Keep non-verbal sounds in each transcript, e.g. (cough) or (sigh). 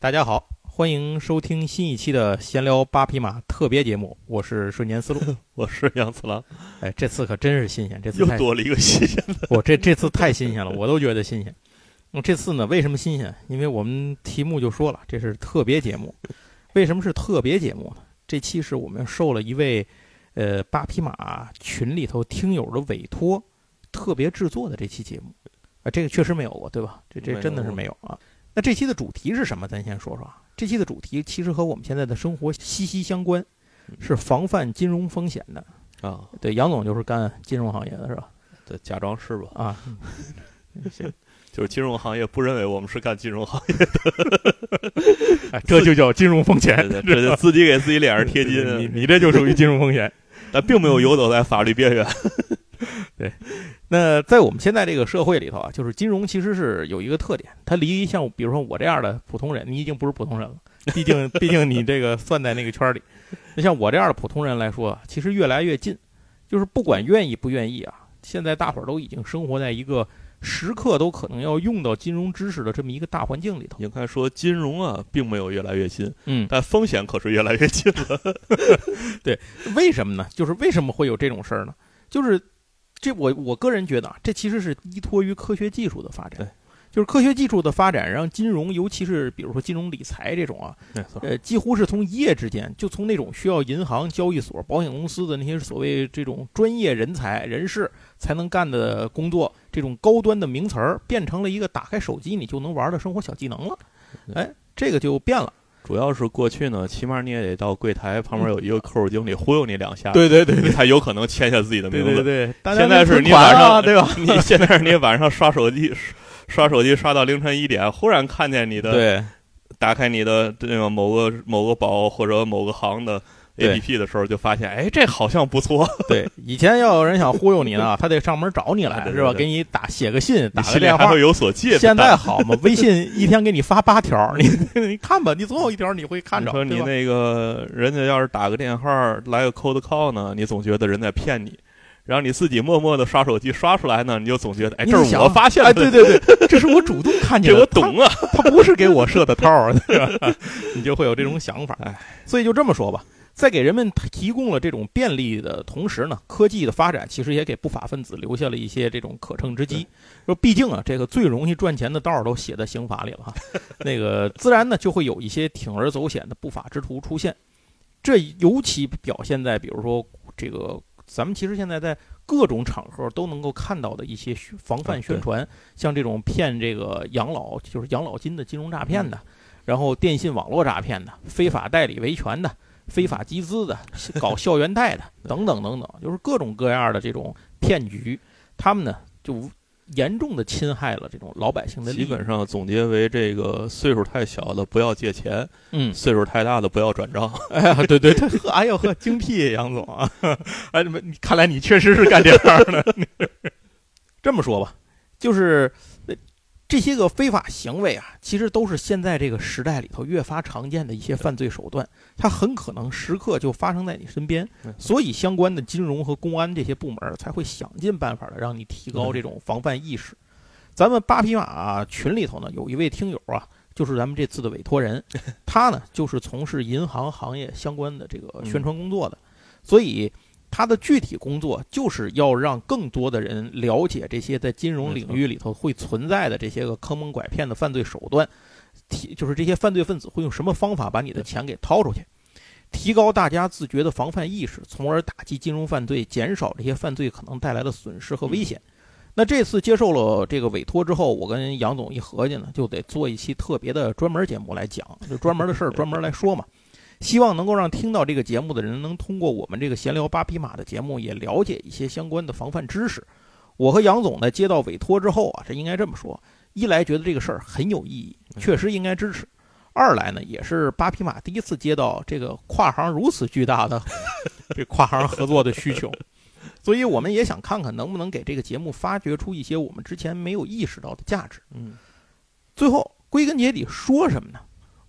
大家好，欢迎收听新一期的闲聊八匹马特别节目，我是瞬间思路，(laughs) 我是杨次郎。哎，这次可真是新鲜，这次又多了一个新鲜的。(laughs) 我这这次太新鲜了，我都觉得新鲜。那这次呢，为什么新鲜？因为我们题目就说了，这是特别节目。为什么是特别节目呢？这期是我们受了一位呃八匹马群里头听友的委托，特别制作的这期节目。啊，这个确实没有过，对吧？这这真的是没有啊。那这期的主题是什么？咱先说说啊。这期的主题其实和我们现在的生活息息相关，是防范金融风险的啊。对，杨总就是干金融行业的是吧？对，假装是吧？啊，(laughs) 行，就是金融行业不认为我们是干金融行业的，(laughs) 哎，这就叫金融风险，这就自己给自己脸上 (laughs) 贴金。你你这就属于金融风险，但并没有游走在法律边缘。对，那在我们现在这个社会里头啊，就是金融其实是有一个特点，它离像比如说我这样的普通人，你已经不是普通人了，毕竟毕竟你这个算在那个圈里。那像我这样的普通人来说，其实越来越近，就是不管愿意不愿意啊，现在大伙儿都已经生活在一个时刻都可能要用到金融知识的这么一个大环境里头。应该说，金融啊，并没有越来越近，嗯，但风险可是越来越近了。(laughs) 对，为什么呢？就是为什么会有这种事儿呢？就是。这我我个人觉得啊，这其实是依托于科学技术的发展，对就是科学技术的发展，让金融，尤其是比如说金融理财这种啊，呃，几乎是从一夜之间，就从那种需要银行、交易所、保险公司的那些所谓这种专业人才人士才能干的工作，这种高端的名词儿，变成了一个打开手机你就能玩的生活小技能了，哎，这个就变了。主要是过去呢，起码你也得到柜台旁边有一个客户经理忽悠你两下，对对对，你才有可能签下自己的名字。对对对，现在是你晚上对吧？(laughs) 你现在是你晚上刷手机，刷手机刷到凌晨一点，忽然看见你的，对，打开你的那个某个某个宝或者某个行的。A P P 的时候就发现，哎，这好像不错。(laughs) 对，以前要有人想忽悠你呢，他得上门找你来，是吧？给你打写个信，打个电话，有所戒。现在 (laughs) 好嘛？微信一天给你发八条，你 (laughs) 你看吧，你总有一条你会看着。说你那个人家要是打个电话来个 cold call 呢，你总觉得人在骗你，然后你自己默默的刷手机刷出来呢，你就总觉得，哎，这是我发现的。哎，对对对，这是我主动看见的，我懂啊，他不是给我设的套，对吧？你就会有这种想法。哎，所以就这么说吧。在给人们提供了这种便利的同时呢，科技的发展其实也给不法分子留下了一些这种可乘之机。说毕竟啊，这个最容易赚钱的道儿都写在刑法里了哈，(laughs) 那个自然呢就会有一些铤而走险的不法之徒出现。这尤其表现在比如说这个咱们其实现在在各种场合都能够看到的一些防范宣传，像这种骗这个养老就是养老金的金融诈骗的，然后电信网络诈骗的，非法代理维权的。非法集资的，搞校园贷的，(laughs) 等等等等，就是各种各样的这种骗局，他们呢就严重的侵害了这种老百姓的利益。基本上总结为这个岁数太小的不要借钱，嗯，岁数太大的不要转账。(laughs) 哎呀，对对对，(laughs) 哎呦呵，精辟，杨总啊，哎，你看来你确实是干这行的。这么说吧，就是。这些个非法行为啊，其实都是现在这个时代里头越发常见的一些犯罪手段，它很可能时刻就发生在你身边，所以相关的金融和公安这些部门才会想尽办法的让你提高这种防范意识。咱们八匹马群里头呢，有一位听友啊，就是咱们这次的委托人，(laughs) 他呢就是从事银行行业相关的这个宣传工作的，所以。他的具体工作就是要让更多的人了解这些在金融领域里头会存在的这些个坑蒙拐骗的犯罪手段，提就是这些犯罪分子会用什么方法把你的钱给掏出去，提高大家自觉的防范意识，从而打击金融犯罪，减少这些犯罪可能带来的损失和危险。那这次接受了这个委托之后，我跟杨总一合计呢，就得做一期特别的专门节目来讲，就专门的事儿专门来说嘛。希望能够让听到这个节目的人能通过我们这个闲聊八匹马的节目，也了解一些相关的防范知识。我和杨总呢接到委托之后啊，这应该这么说：一来觉得这个事儿很有意义，确实应该支持；二来呢，也是八匹马第一次接到这个跨行如此巨大的 (laughs) 这跨行合作的需求，所以我们也想看看能不能给这个节目发掘出一些我们之前没有意识到的价值。嗯，最后归根结底说什么呢？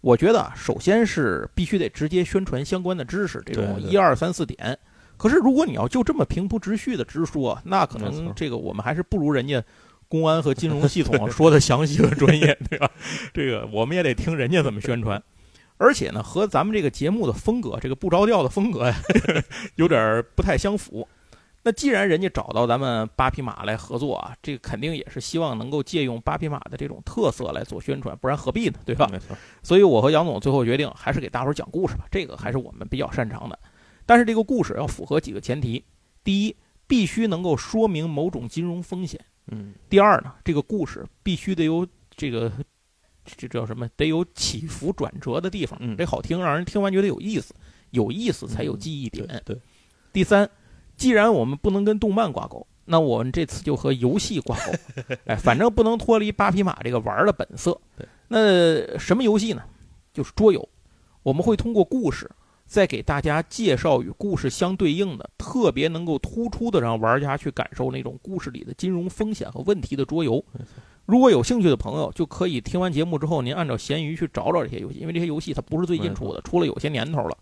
我觉得啊，首先是必须得直接宣传相关的知识，这种一二三四点。可是如果你要就这么平铺直叙的直说，那可能这个我们还是不如人家公安和金融系统说的详细和专业，(laughs) 对吧？这个我们也得听人家怎么宣传。而且呢，和咱们这个节目的风格，这个不着调的风格呀，(laughs) 有点不太相符。那既然人家找到咱们八匹马来合作啊，这个肯定也是希望能够借用八匹马的这种特色来做宣传，不然何必呢？对吧？没错。所以我和杨总最后决定，还是给大伙儿讲故事吧，这个还是我们比较擅长的。但是这个故事要符合几个前提：第一，必须能够说明某种金融风险；嗯。第二呢，这个故事必须得有这个。这叫什么？得有起伏转折的地方，嗯，得好听，让人听完觉得有意思，有意思才有记忆点。对。第三，既然我们不能跟动漫挂钩，那我们这次就和游戏挂钩。(laughs) 哎，反正不能脱离八匹马这个玩的本色。对。那什么游戏呢？就是桌游。我们会通过故事，再给大家介绍与故事相对应的、特别能够突出的让玩家去感受那种故事里的金融风险和问题的桌游。如果有兴趣的朋友，就可以听完节目之后，您按照闲鱼去找找这些游戏，因为这些游戏它不是最近出的，出了有些年头了，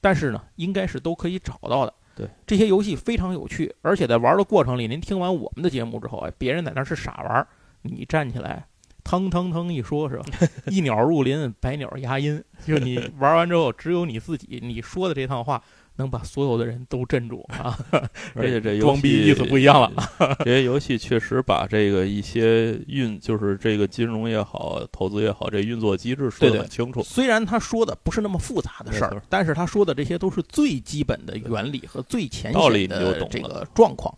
但是呢，应该是都可以找到的。对，这些游戏非常有趣，而且在玩的过程里，您听完我们的节目之后，哎，别人在那是傻玩，你站起来，腾腾腾一说，是吧？(laughs) 一鸟入林，百鸟压音，就你玩完之后，只有你自己，你说的这趟话。能把所有的人都镇住啊！(laughs) 而且这装逼意思不一样了。(laughs) 这些游戏确实把这个一些运，就是这个金融也好，投资也好，这运作机制说得很清楚。虽然他说的不是那么复杂的事儿，但是他说的这些都是最基本的原理和最浅显的这个状况。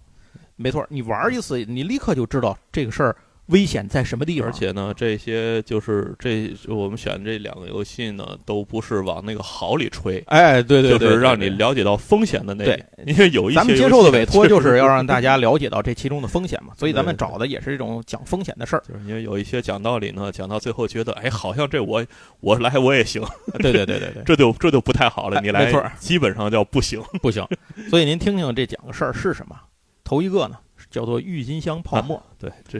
没错，你玩一次，你立刻就知道这个事儿。危险在什么地方？而且呢，这些就是这我们选这两个游戏呢，都不是往那个好里吹。哎，对对对，就是让你了解到风险的那。对，(laughs) 因为有一些咱们接受的委托就是要让 (laughs) 大家了解到这其中的风险嘛，所以咱们找的也是这种讲风险的事儿。就是因为有一些讲道理呢，讲到最后觉得，哎，好像这我我来我也行。对对对对对，(laughs) 这就这就不太好了。你来，没错，基本上叫不行不行。所以您听听这讲个事儿是什么？头一个呢，叫做郁金香泡沫。对，这。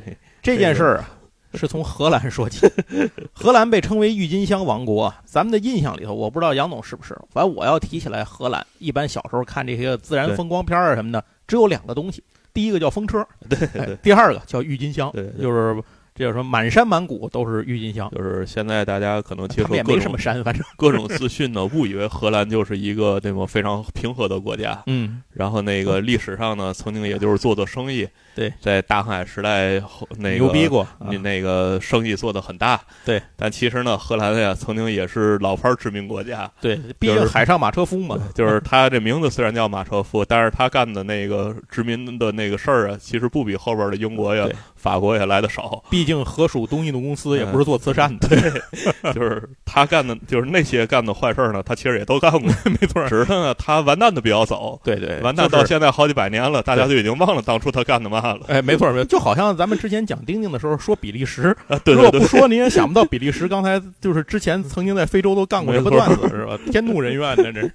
这件事儿啊，是从荷兰说起。(laughs) 荷兰被称为郁金香王国，咱们的印象里头，我不知道杨总是不是。反正我要提起来荷兰，一般小时候看这些自然风光片啊什么的，只有两个东西：第一个叫风车，对；第二个叫郁金香，对，就是。这叫什么？满山满谷都是郁金香。就是现在大家可能接受也没什么山，反正各种资讯呢，误以为荷兰就是一个那种？非常平和的国家。嗯。然后那个历史上呢，曾经也就是做做生意。对。在大航海时代，那个牛逼过，你那个生意做得很大。对。但其实呢，荷兰呀，曾经也是老牌殖民国家。对，毕竟海上马车夫嘛。(laughs) 就是他这名字虽然叫马车夫，但是他干的那个殖民的那个事儿啊，其实不比后边的英国呀、法国也来的少。毕竟河属东印度。公司也不是做慈善的，(laughs) 对，就是他干的，就是那些干的坏事呢，他其实也都干过，(laughs) 没错。只是呢，他完蛋的比较早，对对，完蛋到现在好几百年了，大家都已经忘了当初他干的嘛了。哎，没错，没错，就好像咱们之前讲丁丁的时候说比利时，如果不说你也想不到比利时刚才就是之前曾经在非洲都干过什么段子是吧？天怒人怨的这是。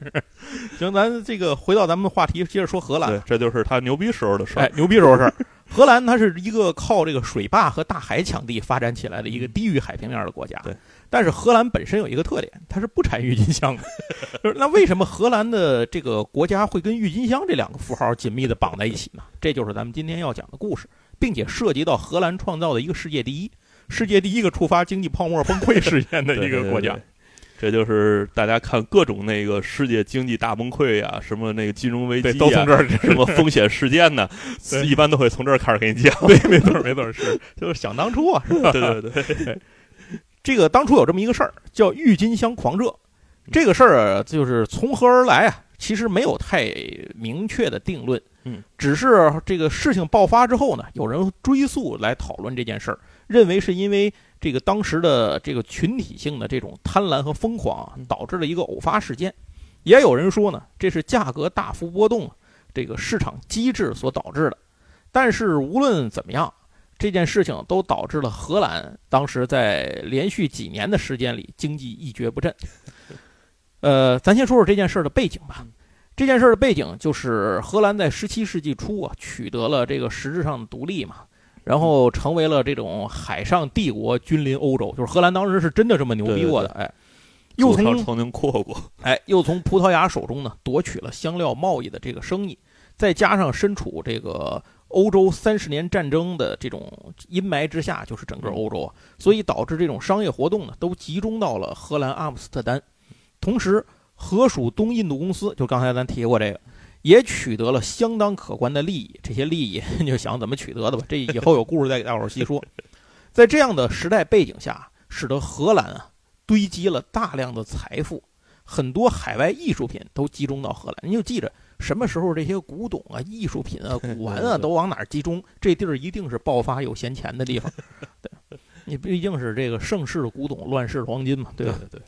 行，咱这个回到咱们话题，接着说荷兰，这就是他牛逼时候的事儿，哎，牛逼时候事儿。荷兰它是一个靠这个水坝和大海抢地发展起来的一个低于海平面的国家。对，但是荷兰本身有一个特点，它是不产郁金香的。(laughs) 就是那为什么荷兰的这个国家会跟郁金香这两个符号紧密的绑在一起呢？这就是咱们今天要讲的故事，并且涉及到荷兰创造的一个世界第一、世界第一个触发经济泡沫崩溃事件的一个国家。(laughs) 这就是大家看各种那个世界经济大崩溃呀，什么那个金融危机都从这儿，什么风险事件呢，一般都会从这儿开始给你讲。(laughs) 对，没错，没错，是就是想当初啊，是吧？对对对，这个当初有这么一个事儿，叫郁金香狂热。这个事儿就是从何而来啊？其实没有太明确的定论，嗯，只是这个事情爆发之后呢，有人追溯来讨论这件事儿，认为是因为。这个当时的这个群体性的这种贪婪和疯狂，导致了一个偶发事件。也有人说呢，这是价格大幅波动，这个市场机制所导致的。但是无论怎么样，这件事情都导致了荷兰当时在连续几年的时间里经济一蹶不振。呃，咱先说说这件事的背景吧。这件事的背景就是荷兰在十七世纪初啊取得了这个实质上的独立嘛。然后成为了这种海上帝国，君临欧洲。就是荷兰当时是真的这么牛逼过的，哎，又从曾经扩过，哎，又从葡萄牙手中呢夺取了香料贸易的这个生意，再加上身处这个欧洲三十年战争的这种阴霾之下，就是整个欧洲啊，所以导致这种商业活动呢都集中到了荷兰阿姆斯特丹。同时，荷属东印度公司，就刚才咱提过这个，也取得了相当可观的利益。这些利益 (laughs) 你就想怎么取得的吧，这以后有故事再给大伙儿细说。在这样的时代背景下，使得荷兰啊堆积了大量的财富，很多海外艺术品都集中到荷兰。你就记着，什么时候这些古董啊、艺术品啊、(laughs) 古玩啊都往哪儿集中，这地儿一定是爆发有闲钱的地方。(laughs) 对，你毕竟是这个盛世的古董，乱世的黄金嘛，对吧？对对。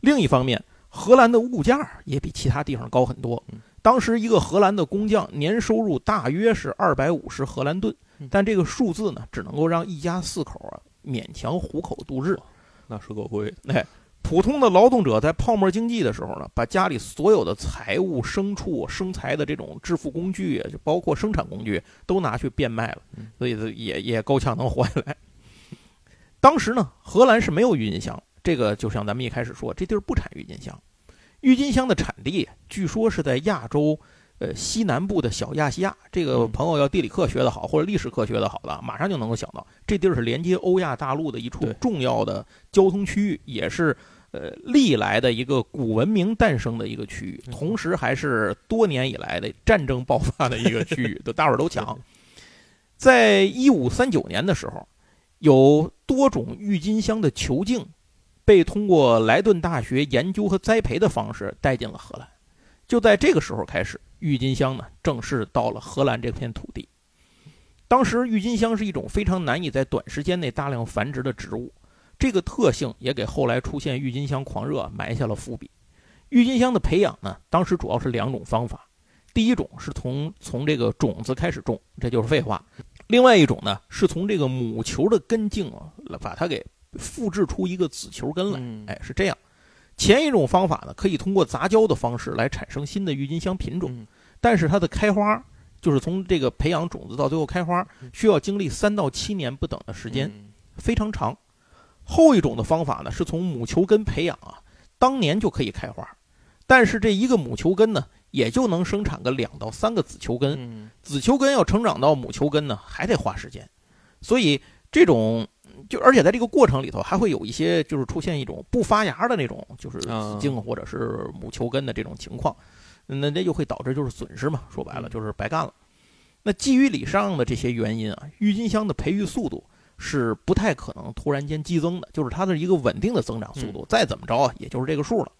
另一方面。荷兰的物价也比其他地方高很多。当时一个荷兰的工匠年收入大约是二百五十荷兰盾，但这个数字呢，只能够让一家四口啊勉强糊口度日。那是够贵。哎，普通的劳动者在泡沫经济的时候呢，把家里所有的财物、牲畜、生财的这种致富工具，就包括生产工具，都拿去变卖了，所以也也够呛能活下来。当时呢，荷兰是没有郁金香。这个就像咱们一开始说，这地儿不产郁金香，郁金香的产地据说是在亚洲，呃西南部的小亚细亚。这个朋友要地理课学得好，或者历史课学得好的，马上就能够想到，这地儿是连接欧亚大陆的一处重要的交通区域，也是呃历来的一个古文明诞生的一个区域，同时还是多年以来的战争爆发的一个区域，(laughs) 都大伙儿都抢。在一五三九年的时候，有多种郁金香的球茎。被通过莱顿大学研究和栽培的方式带进了荷兰，就在这个时候开始，郁金香呢正式到了荷兰这片土地。当时，郁金香是一种非常难以在短时间内大量繁殖的植物，这个特性也给后来出现郁金香狂热埋下了伏笔。郁金香的培养呢，当时主要是两种方法，第一种是从从这个种子开始种，这就是废话；另外一种呢，是从这个母球的根茎啊，把它给。复制出一个子球根来，哎，是这样。前一种方法呢，可以通过杂交的方式来产生新的郁金香品种，但是它的开花，就是从这个培养种子到最后开花，需要经历三到七年不等的时间，非常长。后一种的方法呢，是从母球根培养啊，当年就可以开花，但是这一个母球根呢，也就能生产个两到三个子球根，子球根要成长到母球根呢，还得花时间，所以这种。就而且在这个过程里头，还会有一些就是出现一种不发芽的那种，就是子茎或者是母球根的这种情况，那那就会导致就是损失嘛。说白了就是白干了。那基于以上的这些原因啊，郁金香的培育速度是不太可能突然间激增的，就是它的一个稳定的增长速度，再怎么着啊，也就是这个数了。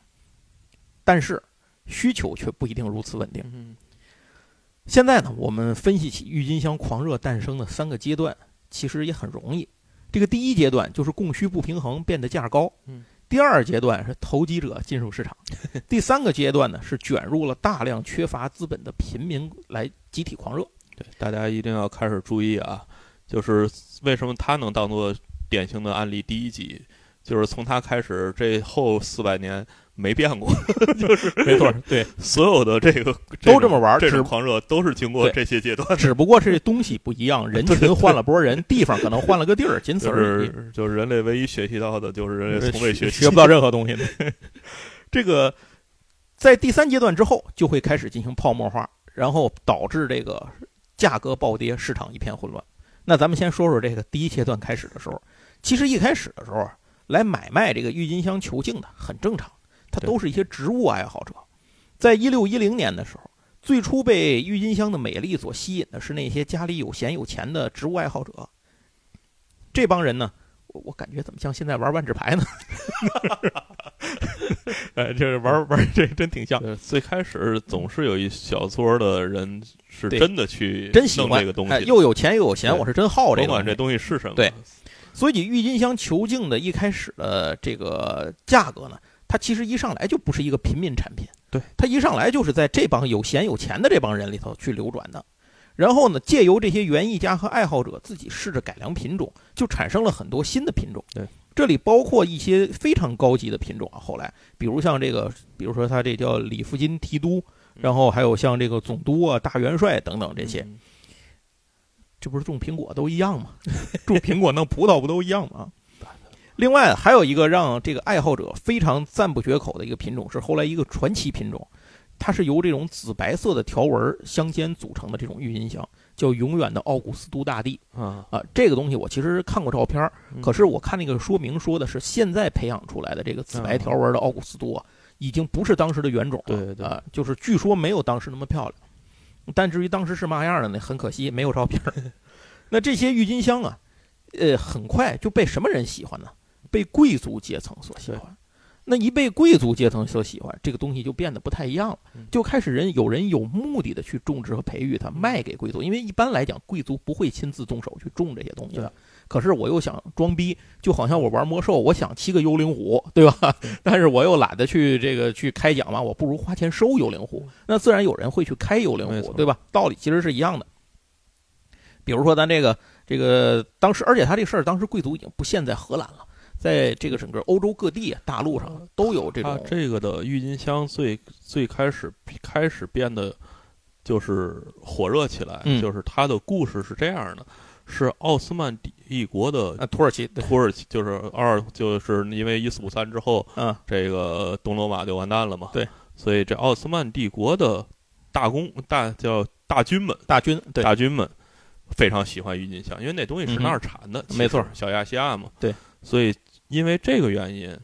但是需求却不一定如此稳定。现在呢，我们分析起郁金香狂热诞生的三个阶段，其实也很容易。这个第一阶段就是供需不平衡，变得价高。嗯，第二阶段是投机者进入市场，第三个阶段呢是卷入了大量缺乏资本的贫民来集体狂热。对，大家一定要开始注意啊！就是为什么他能当做典型的案例？第一集就是从他开始，这后四百年。没变过，(laughs) 就是没错，对，所有的这个都这么玩，这种狂热都是经过这些阶段，只不过是东西不一样，人群换了波人，地方可能换了个地儿，仅此而已。就是人类唯一学习到的，就是人类从未学学不到任何东西。(laughs) 这个在第三阶段之后，就会开始进行泡沫化，然后导致这个价格暴跌，市场一片混乱。那咱们先说说这个第一阶段开始的时候，其实一开始的时候来买卖这个郁金香球茎的很正常。它都是一些植物爱好者，在一六一零年的时候，最初被郁金香的美丽所吸引的是那些家里有闲有钱的植物爱好者。这帮人呢，我我感觉怎么像现在玩万智牌呢？(laughs) 哎，这玩玩这真挺像。最开始总是有一小撮的人是真的去真喜欢这个东西，又有钱又有闲，我是真好这个。甭管这东西是什么，对。所以郁金香球茎的一开始的这个价格呢？它其实一上来就不是一个平民产品，对，它一上来就是在这帮有闲有钱的这帮人里头去流转的，然后呢，借由这些园艺家和爱好者自己试着改良品种，就产生了很多新的品种。对，这里包括一些非常高级的品种啊。后来，比如像这个，比如说它这叫里弗金提督，然后还有像这个总督啊、大元帅等等这些，这不是种苹果都一样吗？(laughs) 种苹果弄葡萄不都一样吗？另外还有一个让这个爱好者非常赞不绝口的一个品种，是后来一个传奇品种，它是由这种紫白色的条纹相间组成的这种郁金香，叫《永远的奥古斯都大帝》啊，啊。这个东西我其实看过照片可是我看那个说明说的是现在培养出来的这个紫白条纹的奥古斯都啊，已经不是当时的原种了。对对啊，就是据说没有当时那么漂亮。但至于当时是嘛样的呢？很可惜没有照片儿。(laughs) 那这些郁金香啊，呃，很快就被什么人喜欢呢？被贵族阶层所喜欢。那一被贵族阶层所喜欢，这个东西就变得不太一样了嗯，就开始人有人有目的的去种植和培育它，卖给贵族。因为一般来讲，贵族不会亲自动手去种这些东西的。可是我又想装逼，就好像我玩魔兽，我想七个幽灵虎，对吧？(laughs) 但是我又懒得去这个去开奖嘛，我不如花钱收幽灵虎。那自然有人会去开幽灵虎，对吧？道理其实是一样的。比如说咱这个这个当时，而且他这事儿当时贵族已经不限在荷兰了，在这个整个欧洲各地、大陆上都有这它种。这个的郁金香最最开始开始变得就是火热起来，嗯就是它的故事是这样的：是奥斯曼帝国的啊，土耳其，土耳其，就是二，就是因为一四五三之后，嗯，这个东罗马就完蛋了嘛，对，所以这奥斯曼帝国的大公大叫大军们，大军对，大军们非常喜欢郁金香，因为那东西是那儿产的，嗯没错小亚细亚嘛，对，所以因为这个原因，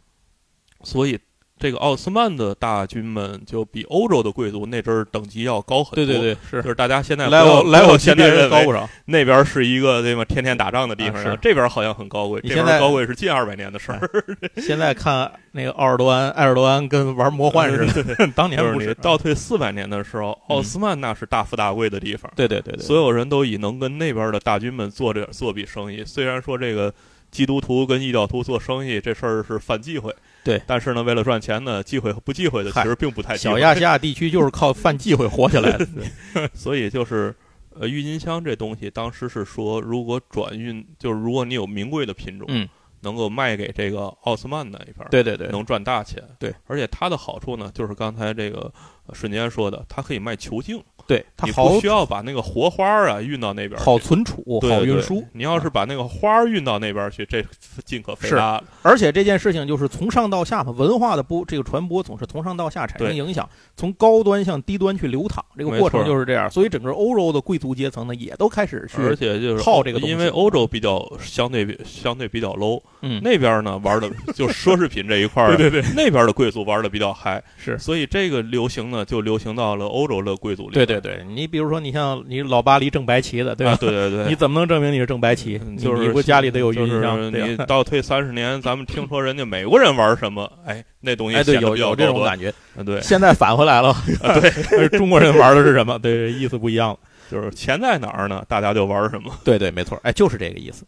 所以这个奥斯曼的大军们就比欧洲的贵族那阵儿等级要高很多，对对对，是就是大家现在来我来我现在认为高不少。(laughs) 那边是一个对吗？天天打仗的地方，这边好像很高贵，这边你现在高贵是近二百年的事儿。现在看那个奥尔多安，埃尔多安跟玩魔幻似的，当年不是。倒退四百年的时候，奥斯曼那是大富大贵的地方，对对对对，所有人都以能跟那边的大军们做这做笔生意。虽然说这个基督徒跟异教徒做生意这事儿是犯忌讳，对，但是呢，为了赚钱呢，忌讳和不忌讳的其实并不太小亚细亚地区就是靠犯忌讳活下来的。(laughs) 所以就是。呃，郁金香这东西，当时是说，如果转运，就是如果你有名贵的品种，嗯，能够卖给这个奥斯曼那一边，对对对，能赚大钱。对，而且它的好处呢，就是刚才这个呃瞬间说的，它可以卖球茎，对它你好不需要把那个活花儿啊运到那边，好存储，好运输。你要是把那个花儿运到那边去，这进可费是大了。而且这件事情就是从上到下嘛，文化的播这个传播总是从上到下产生影响，从高端向低端去流淌，这个过程就是这样。所以整个欧洲的贵族阶层呢，也都开始去而且就是靠这个因为欧洲比较相对比相对比较 low，嗯，那边呢玩的就奢侈品这一块儿，(laughs) 对对对，那边的贵族玩的比较嗨，是。所以这个流行呢就流行到了欧洲的贵族里。对对对对，你比如说，你像你老巴黎正白旗的，对吧？啊对对对，你怎么能证明你是正白旗？嗯就是你不家里得有郁就是金香，你倒退三十年，咱们听说人家美国人玩什么，哎，那东西哎，有有这种感觉。啊对，现在返回来了，对，(laughs) 中国人玩的是什么？对，意思不一样了。(laughs) 就是钱在哪儿呢，大家就玩什么。对对，没错，哎，就是这个意思。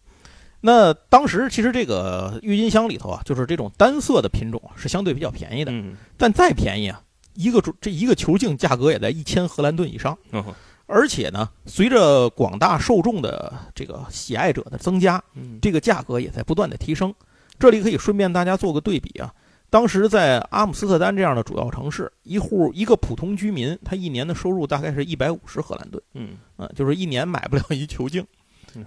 那当时其实这个郁金香里头啊，就是这种单色的品种啊，是相对比较便宜的。嗯但再便宜啊，一个这一个球镜价格也在一千荷兰盾以上。嗯而且呢，随着广大受众的这个喜爱者的增加，嗯。这个价格也在不断的提升。这里可以顺便大家做个对比啊，当时在阿姆斯特丹这样的主要城市，一户一个普通居民，他一年的收入大概是一百五十荷兰盾，嗯。啊，就是一年买不了一球茎嗯，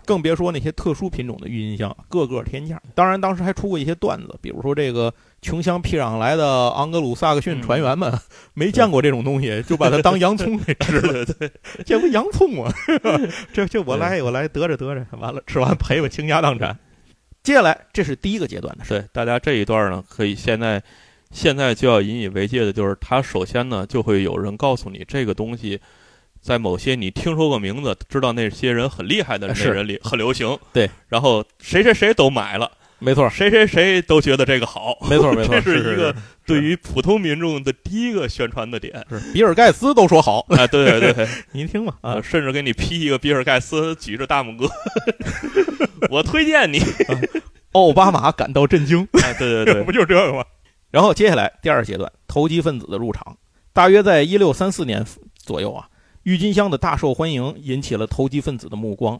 更别说那些特殊品种的郁金香，个个天价。当然，当时还出过一些段子，比如说这个穷乡僻壤来的昂格鲁萨克逊船员们、(laughs) 没见过这种东西，就把它当洋葱给吃了。对对，这不洋葱吗？(laughs) 这这我来我来得着得着，完了吃完赔我倾家荡产。接下来，这是第一个阶段的事。对，大家这一段呢，可以现在现在就要引以为戒的就是，它首先呢就会有人告诉你这个东西。在某些你听说过名字、知道那些人很厉害的那人里很流行，对，然后谁谁谁都买了，没错，谁谁谁都觉得这个好，没错，没错，(laughs) 这是是一个对于普通民众的第一个宣传的点。是。比尔盖茨都说好，哎！对对对，(laughs) 您听嘛啊呃，甚至给你 P 一个比尔盖茨举着大拇哥，(laughs) 我推荐你。奥巴马感到震惊，啊！对对对。不，就是这个吗？然后接下来第二阶段，投机分子的入场，大约在一六三四年左右啊，郁金香的大受欢迎，引起了投机分子的目光。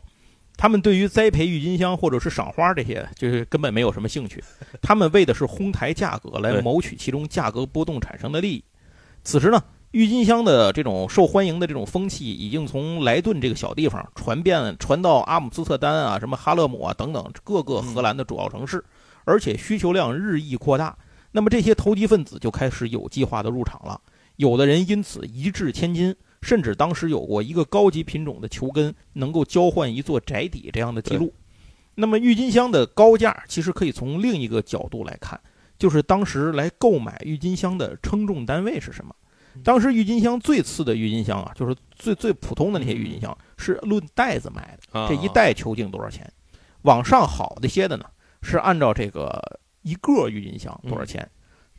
他们对于栽培郁金香或者是赏花这些，就是根本没有什么兴趣，他们为的是哄抬价格，来谋取其中价格波动产生的利益。此时呢，郁金香的这种受欢迎的这种风气，已经从莱顿这个小地方传遍传到阿姆斯特丹啊、什么哈勒姆啊等等各个荷兰的主要城市，而且需求量日益扩大。那么这些投机分子就开始有计划的入场了，有的人因此一掷千金，甚至当时有过一个高级品种的球根能够交换一座宅邸这样的记录。那么郁金香的高价，其实可以从另一个角度来看，就是当时来购买郁金香的称重单位是什么？当时郁金香最次的郁金香啊，就是最最普通的那些郁金香，是论袋子卖的，这一袋球茎多少钱？往上好的些的呢，是按照这个一个郁金香多少钱？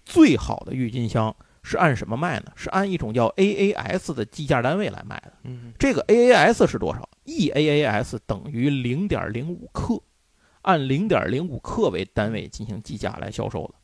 最好的郁金香是按什么卖呢？是按一种叫 AAS 的计价单位来卖的。这个 AAS 是多少？EAAS 等于零点零五克。按零点零五克为单位进行计价来销售的，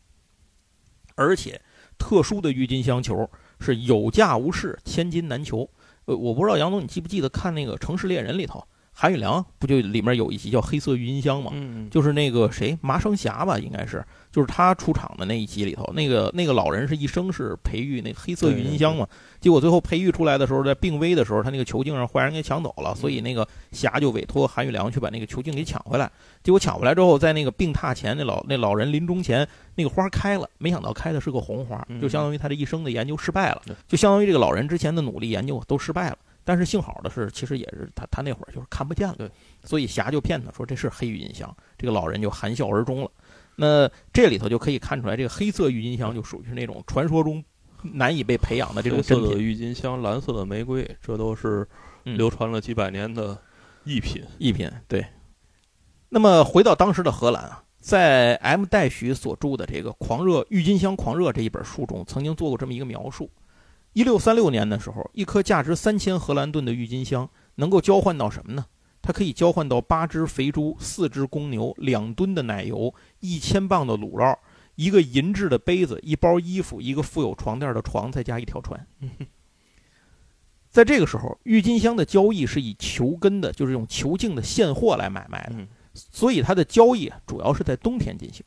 而且特殊的郁金香球是有价无市，千金难求。呃，我不知道杨总你记不记得看那个《城市猎人》里头。韩宇良不就里面有一集叫《黑色郁金香》吗？嗯，就是那个谁麻生侠吧，应该是，就是他出场的那一集里头，那个那个老人是一生是培育那黑色郁金香嘛，结果最后培育出来的时候，在病危的时候，他那个球茎让坏人给抢走了，所以那个侠就委托韩玉良去把那个球茎给抢回来。结果抢回来之后，在那个病榻前，那老那老人临终前，那个花开了，没想到开的是个红花，就相当于他这一生的研究失败了，就相当于这个老人之前的努力研究都失败了。但是幸好的是，其实也是他他那会儿就是看不见了，对，所以侠就骗他说这是黑郁金香，这个老人就含笑而终了。那这里头就可以看出来，这个黑色郁金香就属于是那种传说中难以被培养的这种真品。郁金香、蓝色的玫瑰，这都是流传了几百年的异品。异品对。那么回到当时的荷兰啊，在 M 代许所著的这个《狂热郁金香狂热》这一本书中，曾经做过这么一个描述。一六三六年的时候，一颗价值三千荷兰盾的郁金香能够交换到什么呢？它可以交换到八只肥猪、四只公牛、两吨的奶油、一千磅的卤肉、一个银质的杯子、一包衣服、一个附有床垫的床，再加一条船。(laughs) 在这个时候，郁金香的交易是以球根的，就是用球茎的现货来买卖的，所以它的交易主要是在冬天进行。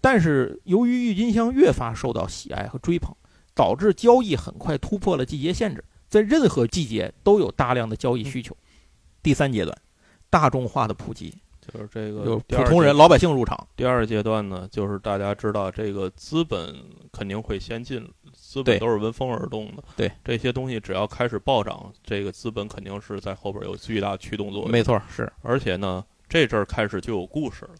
但是由于郁金香越发受到喜爱和追捧。导致交易很快突破了季节限制，在任何季节都有大量的交易需求。第三阶段，大众化的普及，就是这个，就是普通人、老百姓入场。第二阶段呢，就是大家知道这个资本肯定会先进，资本都是闻风而动的。对这些东西，只要开始暴涨，这个资本肯定是在后边有巨大驱动作用。没错，是。而且呢，这阵儿开始就有故事了。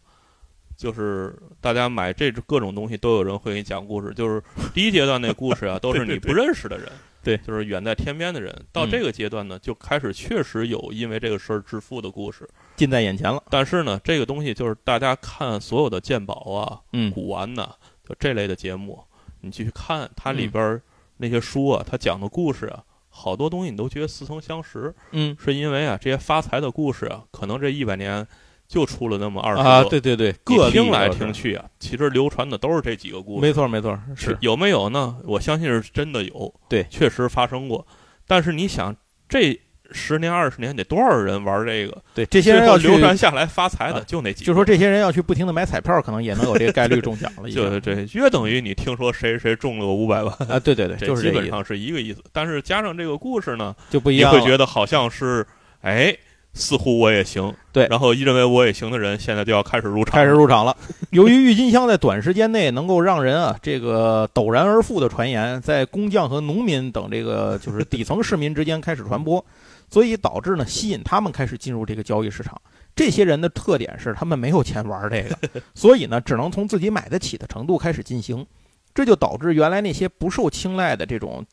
就是大家买这各种东西，都有人会给你讲故事。就是第一阶段那故事啊，(laughs) 都是你不认识的人，对，就是远在天边的人。到这个阶段呢，就开始确实有因为这个事儿致富的故事，近在眼前了。但是呢，这个东西就是大家看所有的鉴宝啊、嗯、古玩呐，就这类的节目，你继续看它里边那些书啊，它讲的故事啊，好多东西你都觉得似曾相识。嗯，是因为啊，这些发财的故事啊，可能这一百年。就出了那么二十个，对对对，各听来听去啊，其实流传的都是这几个故事。没错没错，是有没有呢？我相信是真的有，对，确实发生过。但是你想，这十年二十年得多少人玩这个？对，这些人要流传下来发财的就那几，就说这些人要去不停的买彩票，可能也能有这个概率中奖了。(laughs) 就这约等于你听说谁谁中了个五百万啊？对对对，(laughs) 就是基本上是一个意思。但是加上这个故事呢，就不一样，你会觉得好像是哎。似乎我也行，对，然后认为我也行的人，现在就要开始入场，开始入场了。由于郁金香在短时间内能够让人啊这个陡然而富的传言，在工匠和农民等这个就是底层市民之间开始传播，所以导致呢吸引他们开始进入这个交易市场。这些人的特点是他们没有钱玩这个，(laughs) 所以呢只能从自己买得起的程度开始进行，这就导致原来那些不受青睐的这种。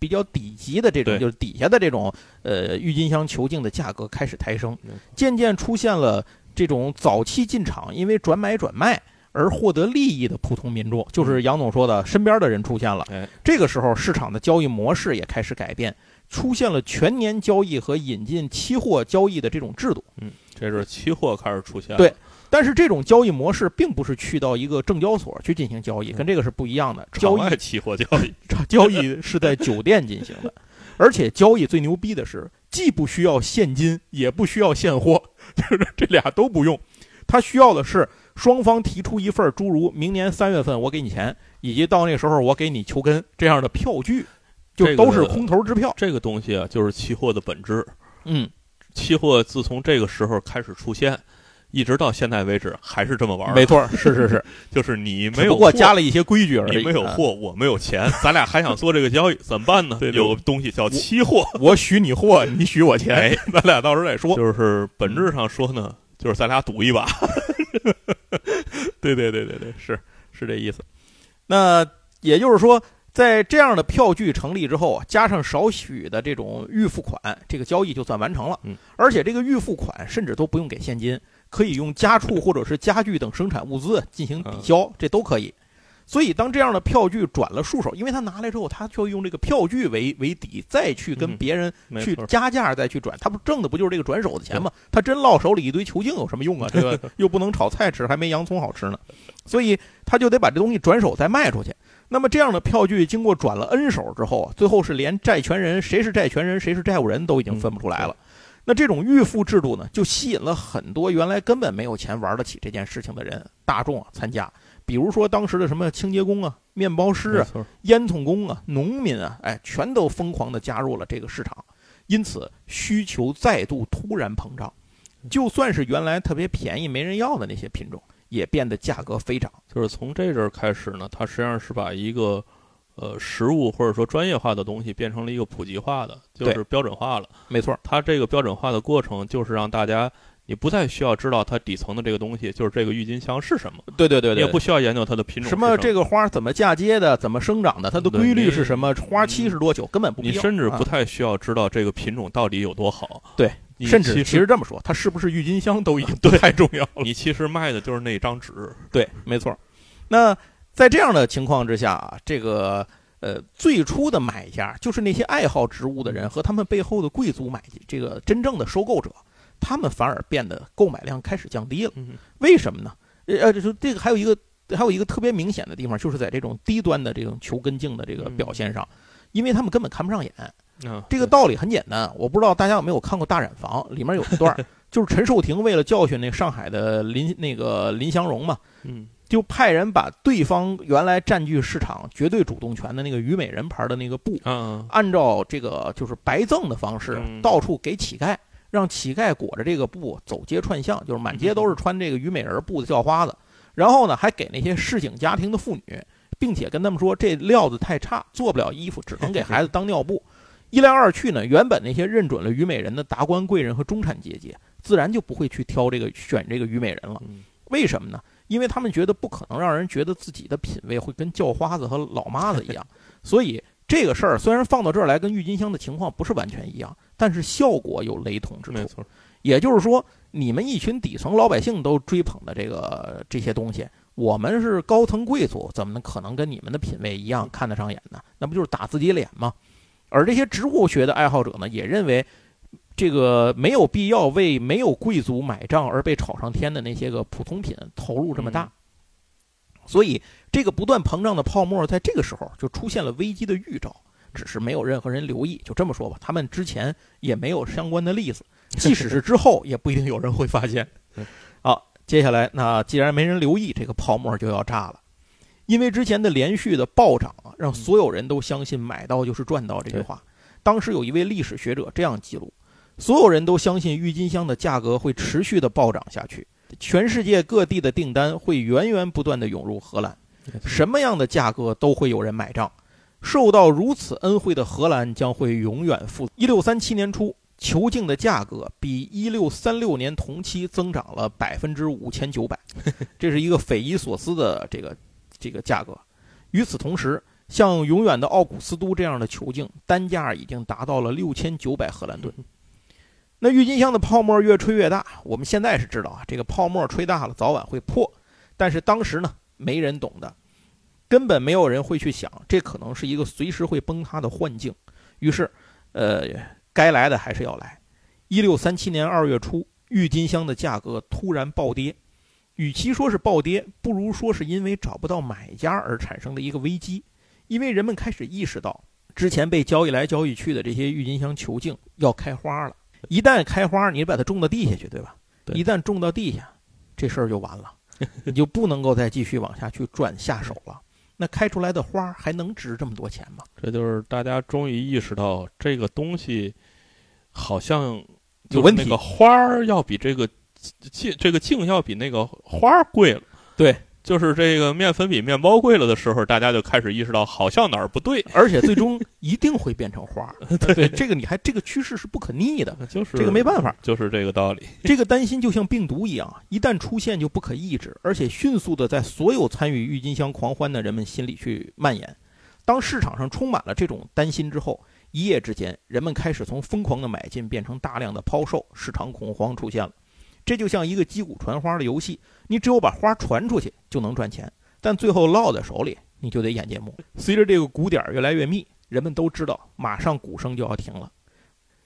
比较底级的这种，就是底下的这种，呃，郁金香球茎的价格开始抬升，渐渐出现了这种早期进场因为转买转卖而获得利益的普通民众，就是杨总说的身边的人出现了。这个时候市场的交易模式也开始改变，出现了全年交易和引进期货交易的这种制度。嗯，这是期货开始出现。对。但是这种交易模式并不是去到一个证交所去进行交易，跟这个是不一样的。交易期货交易，(laughs) 交易是在酒店进行的，而且交易最牛逼的是，既不需要现金，也不需要现货，(laughs) 就是这俩都不用。他需要的是双方提出一份诸如明年三月份我给你钱，以及到那时候我给你球根这样的票据，就都是空头支票。这个东西啊，就是期货的本质。嗯，期货自从这个时候开始出现。一直到现在为止还是这么玩儿。没，错，是是是，(laughs) 就是你没有货不过加了一些规矩而已。啊，你没有货，我没有钱，咱俩还想做这个交易，怎么办呢？对对有个东西叫期货，我许你货，你许我钱，哎咱俩到时候再说。就是本质上说呢，就是咱俩赌一把。(laughs) 对对对对对，是是这意思。那也就是说，在这样的票据成立之后啊，加上少许的这种预付款，这个交易就算完成了。嗯，而且这个预付款甚至都不用给现金，可以用家畜或者是家具等生产物资进行抵消，这都可以。所以，当这样的票据转了数手，因为他拿来之后，他就用这个票据为为底，再去跟嗯别人去，加价再去转，他不挣的不就是这个转手的钱吗？他真落手里一堆球茎有什么用啊？这个 (laughs) 又不能炒菜吃，还没洋葱好吃呢，所以他就得把这东西转手再卖出去。那么这样的票据经过转了 N 手之后啊，最后是连债权人谁是债权人谁是债务人都已经分不出来了。那这种预付制度呢，就吸引了很多原来根本没有钱玩得起这件事情的人大众啊参加。比如说当时的什么清洁工啊、面包师啊、烟囱工啊、农民啊，哎，全都疯狂地加入了这个市场，因此需求再度突然膨胀。就算是原来特别便宜没人要的那些品种，也变得价格飞涨。就是从这阵儿开始呢，它实际上是把一个呃实物或者说专业化的东西变成了一个普及化的，就是标准化了。没错，它这个标准化的过程，就是让大家你不再需要知道它底层的这个东西，就是这个郁金香是什么，对对对对，你也不需要研究它的品种什么这个花怎么嫁接的，怎么生长的，它的规律是什么，花期是多久，根本不必你甚至不太需要知道这个品种到底有多好。对你甚至其其实这么说，它是不是郁金香都已经不太重要了。你其实卖的就是那张纸。对，没错。那在这样的情况之下啊，这个呃最初的买家就是那些爱好植物的人和他们背后的贵族买这个真正的收购者，他们反而变得购买量开始降低了。嗯为什么呢？呃，就是这个还有一个还有一个特别明显的地方，就是在这种低端的这种球根茎的这个表现上，因为他们根本看不上眼。啊，这个道理很简单，我不知道大家有没有看过《大染坊》，里面有一段，(laughs) 就是陈寿亭为了教训那上海的林那个林祥荣嘛，嗯就派人把对方原来占据市场绝对主动权的那个虞美人牌的那个布，啊按照这个就是白赠的方式，嗯到处给乞丐，让乞丐裹着这个布走街串巷，就是满街都是穿这个虞美人布的叫花子。然后呢，还给那些市井家庭的妇女，并且跟他们说这料子太差，做不了衣服，只能给孩子当尿布。一来二去呢，原本那些认准了虞美人的达官贵人和中产阶级，自然就不会去挑这个选这个虞美人了。嗯为什么呢？因为他们觉得不可能让人觉得自己的品味会跟叫花子和老妈子一样，所以这个事儿虽然放到这儿来跟郁金香的情况不是完全一样，但是效果有雷同之处。没错，也就是说，你们一群底层老百姓都追捧的这个这些东西，我们是高层贵族，怎么可能跟你们的品味一样看得上眼呢？那不就是打自己脸吗？而这些植物学的爱好者呢，也认为这个没有必要为没有贵族买账而被炒上天的那些个普通品投入这么大。所以，这个不断膨胀的泡沫，在这个时候就出现了危机的预兆，只是没有任何人留意。就这么说吧，他们之前也没有相关的例子，(laughs) 即使是之后，也不一定有人会发现。好，接下来，那既然没人留意，这个泡沫就要炸了。因为之前的连续的暴涨啊，让所有人都相信“买到就是赚到”这句话。当时有一位历史学者这样记录：所有人都相信郁金香的价格会持续的暴涨下去，全世界各地的订单会源源不断的涌入荷兰，什么样的价格都会有人买账。受到如此恩惠的荷兰将会永远富。一六三七年初，球茎的价格比一六三六年同期增长了百分之五千九百，(laughs) 这是一个匪夷所思的这个这个价格。与此同时，像永远的奥古斯都这样的球茎，单价已经达到了六千九百荷兰盾。那郁金香的泡沫越吹越大，我们现在是知道啊，这个泡沫吹大了，早晚会破。但是当时呢，没人懂的，根本没有人会去想，这可能是一个随时会崩塌的幻境。于是，呃，该来的还是要来。一六三七年二月初，郁金香的价格突然暴跌。与其说是暴跌，不如说是因为找不到买家而产生的一个危机。因为人们开始意识到，之前被交易来交易去的这些郁金香球茎要开花了。一旦开花，你把它种到地下去，对吧？对一旦种到地下，这事儿就完了，你就不能够再继续往下去转下手了。那开出来的花还能值这么多钱吗？这就是大家终于意识到这个东西好像有问题就是那个花儿要比这个镜这个镜要比那个花儿贵了。对，就是这个面粉比面包贵了的时候，大家就开始意识到好像哪儿不对，而且最终一定会变成花儿。(laughs) 对，这个你还这个趋势是不可逆的，就是这个没办法。就是这个道理。(laughs) 这个担心就像病毒一样，一旦出现就不可抑制，而且迅速的在所有参与郁金香狂欢的人们心里去蔓延。当市场上充满了这种担心之后，一夜之间，人们开始从疯狂的买进变成大量的抛售，市场恐慌出现了。这就像一个击鼓传花的游戏，你只有把花传出去就能赚钱，但最后落在手里你就得眼见目。随着这个鼓点越来越密，人们都知道马上鼓声就要停了。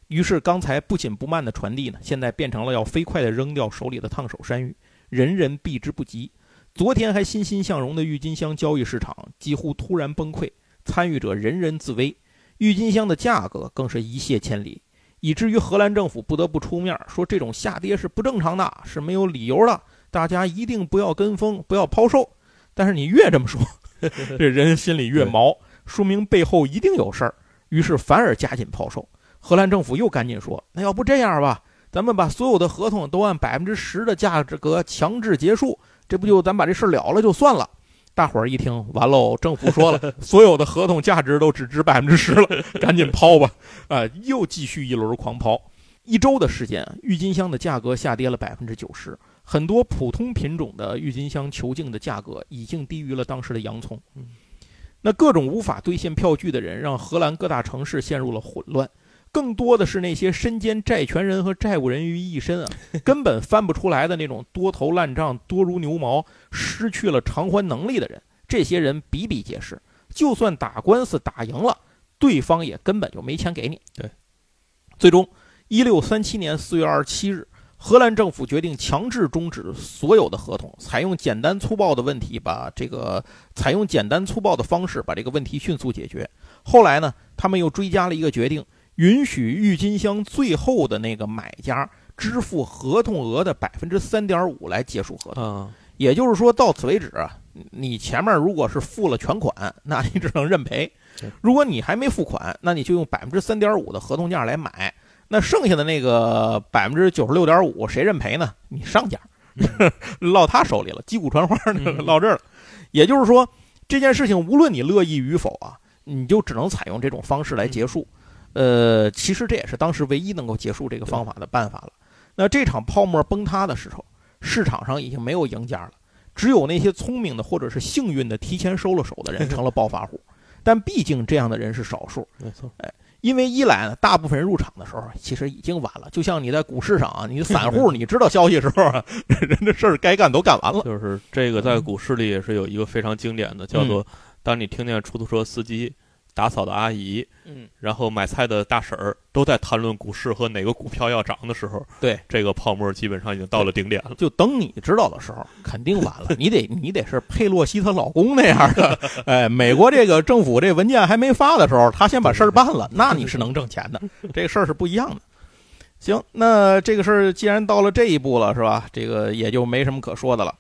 于是刚才不紧不慢的传递呢，现在变成了要飞快的扔掉手里的烫手山芋，人人避之不及。昨天还欣欣向荣的郁金香交易市场几乎突然崩溃，参与者人人自危，郁金香的价格更是一泻千里。以至于荷兰政府不得不出面说，这种下跌是不正常的，是没有理由的。大家一定不要跟风，不要抛售。但是你越这么说，(laughs) 这人心里越毛，说明背后一定有事儿。于是反而加紧抛售。荷兰政府又赶紧说：“那要不这样吧，咱们把所有的合同都按百分之十的价格强制结束，这不就咱把这事了了就算了。”大伙儿一听，完喽！政府说了，(laughs) 所有的合同价值都只值百分之十了，赶紧抛吧！啊，又继续一轮狂抛。一周的时间，郁金香的价格下跌了百分之九十，很多普通品种的郁金香球茎的价格已经低于了当时的洋葱。那各种无法兑现票据的人，让荷兰各大城市陷入了混乱。更多的是那些身兼债权人和债务人于一身啊，(laughs) 根本翻不出来的那种多头烂账、多如牛毛、失去了偿还能力的人。这些人比比皆是，就算打官司打赢了，对方也根本就没钱给你。对，最终，一六三七年四月二十七日，荷兰政府决定强制终止所有的合同，采用简单粗暴的问题把这个采用简单粗暴的方式把这个问题迅速解决。后来呢，他们又追加了一个决定。允许郁金香最后的那个买家支付合同额的百分之三点五来结束合同，也就是说到此为止啊，你前面如果是付了全款，那你只能认赔；如果你还没付款，那你就用百分之三点五的合同价来买。那剩下的那个百分之九十六点五，谁认赔呢？你上家，(laughs) 落他手里了，击鼓传花落这儿了。也就是说，这件事情无论你乐意与否啊，你就只能采用这种方式来结束。呃，其实这也是当时唯一能够结束这个方法的办法了。那这场泡沫崩塌的时候，市场上已经没有赢家了，只有那些聪明的或者是幸运的提前收了手的人成了暴发户。但毕竟这样的人是少数，没错。哎，因为一来呢，大部分人入场的时候其实已经晚了。就像你在股市上啊，你散户 (laughs) 你知道消息的时候啊，(laughs) 人的事儿该干都干完了。就是这个在股市里也是有一个非常经典的，叫做当你听见出租车司机。打扫的阿姨，嗯，然后买菜的大婶儿都在谈论股市和哪个股票要涨的时候，对这个泡沫基本上已经到了顶点了。就等你知道的时候，肯定晚了。你得你得是佩洛西她老公那样的，(laughs) 哎，美国这个政府这文件还没发的时候，他先把事儿办了，那你是能挣钱的。这个事儿是不一样的。行，那这个事儿既然到了这一步了，是吧？这个也就没什么可说的了。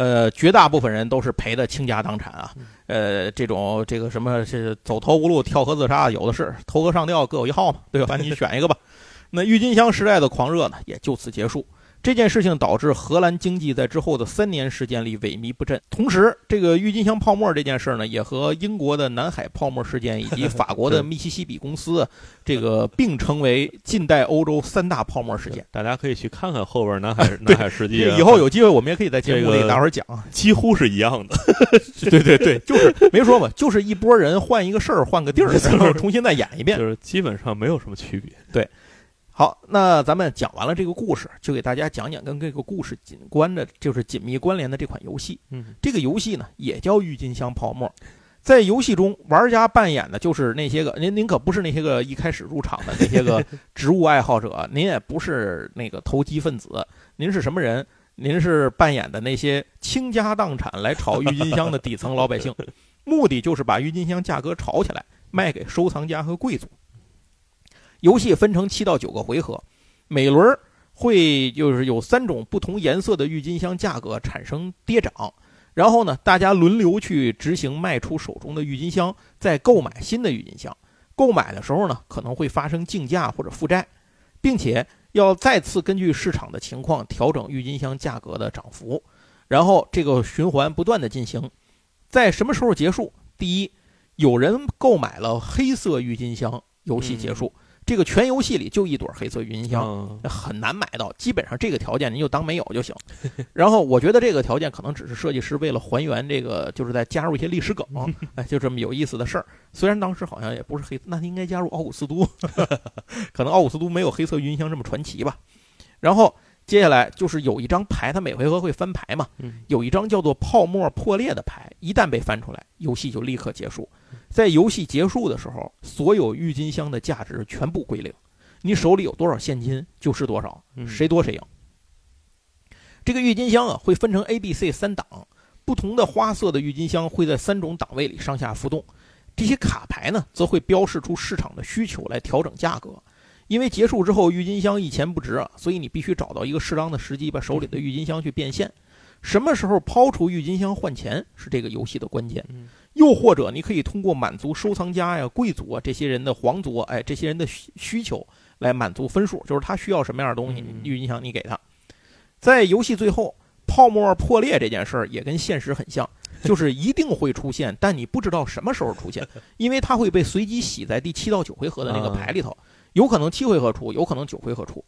呃，绝大部分人都是赔的倾家荡产啊。呃，这种这个什么是走投无路跳河自杀，有的是投河上吊各有一号嘛，对吧？反正你选一个吧。(laughs) 那郁金香时代的狂热呢，也就此结束。这件事情导致荷兰经济在之后的三年时间里萎靡不振。同时，这个郁金香泡沫这件事呢，也和英国的南海泡沫事件以及法国的 (laughs) 密西西比公司这个并称为近代欧洲三大泡沫事件。大家可以去看看后边南海 (laughs) 南海世界。以后有机会，我们也可以在节目里给大伙儿讲，几乎是一样的。(laughs) 对对对，就是没说嘛，就是一波人换一个事儿，换个地儿，然后重新再演一遍，就是基本上没有什么区别。对。好，那咱们讲完了这个故事，就给大家讲讲跟这个故事紧关的，就是紧密关联的这款游戏。嗯，这个游戏呢也叫郁金香泡沫，在游戏中，玩家扮演的就是那些个您您可不是那些个一开始入场的那些个植物爱好者，您也不是那个投机分子，您是什么人？您是扮演的那些倾家荡产来炒郁金香的底层老百姓，(laughs) 目的就是把郁金香价格炒起来，卖给收藏家和贵族。游戏分成七到九个回合，每轮会就是有三种不同颜色的郁金香价格产生跌涨，然后呢，大家轮流去执行卖出手中的郁金香，再购买新的郁金香。购买的时候呢，可能会发生竞价或者负债，并且要再次根据市场的情况调整郁金香价格的涨幅，然后这个循环不断的进行，在什么时候结束？第一，有人购买了黑色郁金香，游戏结束。这个全游戏里就一朵黑色郁金香，嗯很难买到。基本上这个条件您就当没有就行。然后我觉得这个条件可能只是设计师为了还原这个，就是在加入一些历史梗，(laughs) 哎，就这么有意思的事儿。虽然当时好像也不是黑，那应该加入奥古斯都，(laughs) 可能奥古斯都没有黑色郁金香这么传奇吧。然后接下来就是有一张牌，它每回合会翻牌嘛，嗯有一张叫做泡沫破裂的牌，一旦被翻出来，游戏就立刻结束。在游戏结束的时候，所有郁金香的价值全部归零，你手里有多少现金就是多少，嗯谁多谁赢。这个郁金香啊，会分成 A、B、C 三档，不同的花色的郁金香会在三种档位里上下浮动。这些卡牌呢，则会标示出市场的需求来调整价格。因为结束之后郁金香一钱不值啊，所以你必须找到一个适当的时机，把手里的郁金香去变现。什么时候抛出郁金香换钱是这个游戏的关键。嗯又或者你可以通过满足收藏家呀、贵族啊这些人的皇族啊，哎这些人的需需求来满足分数，就是他需要什么样的东西，嗯郁金香你给他。在游戏最后，泡沫破裂这件事儿也跟现实很像，就是一定会出现，但你不知道什么时候出现，因为它会被随机洗在第七到九回合的那个牌里头，有可能七回合出，有可能九回合出，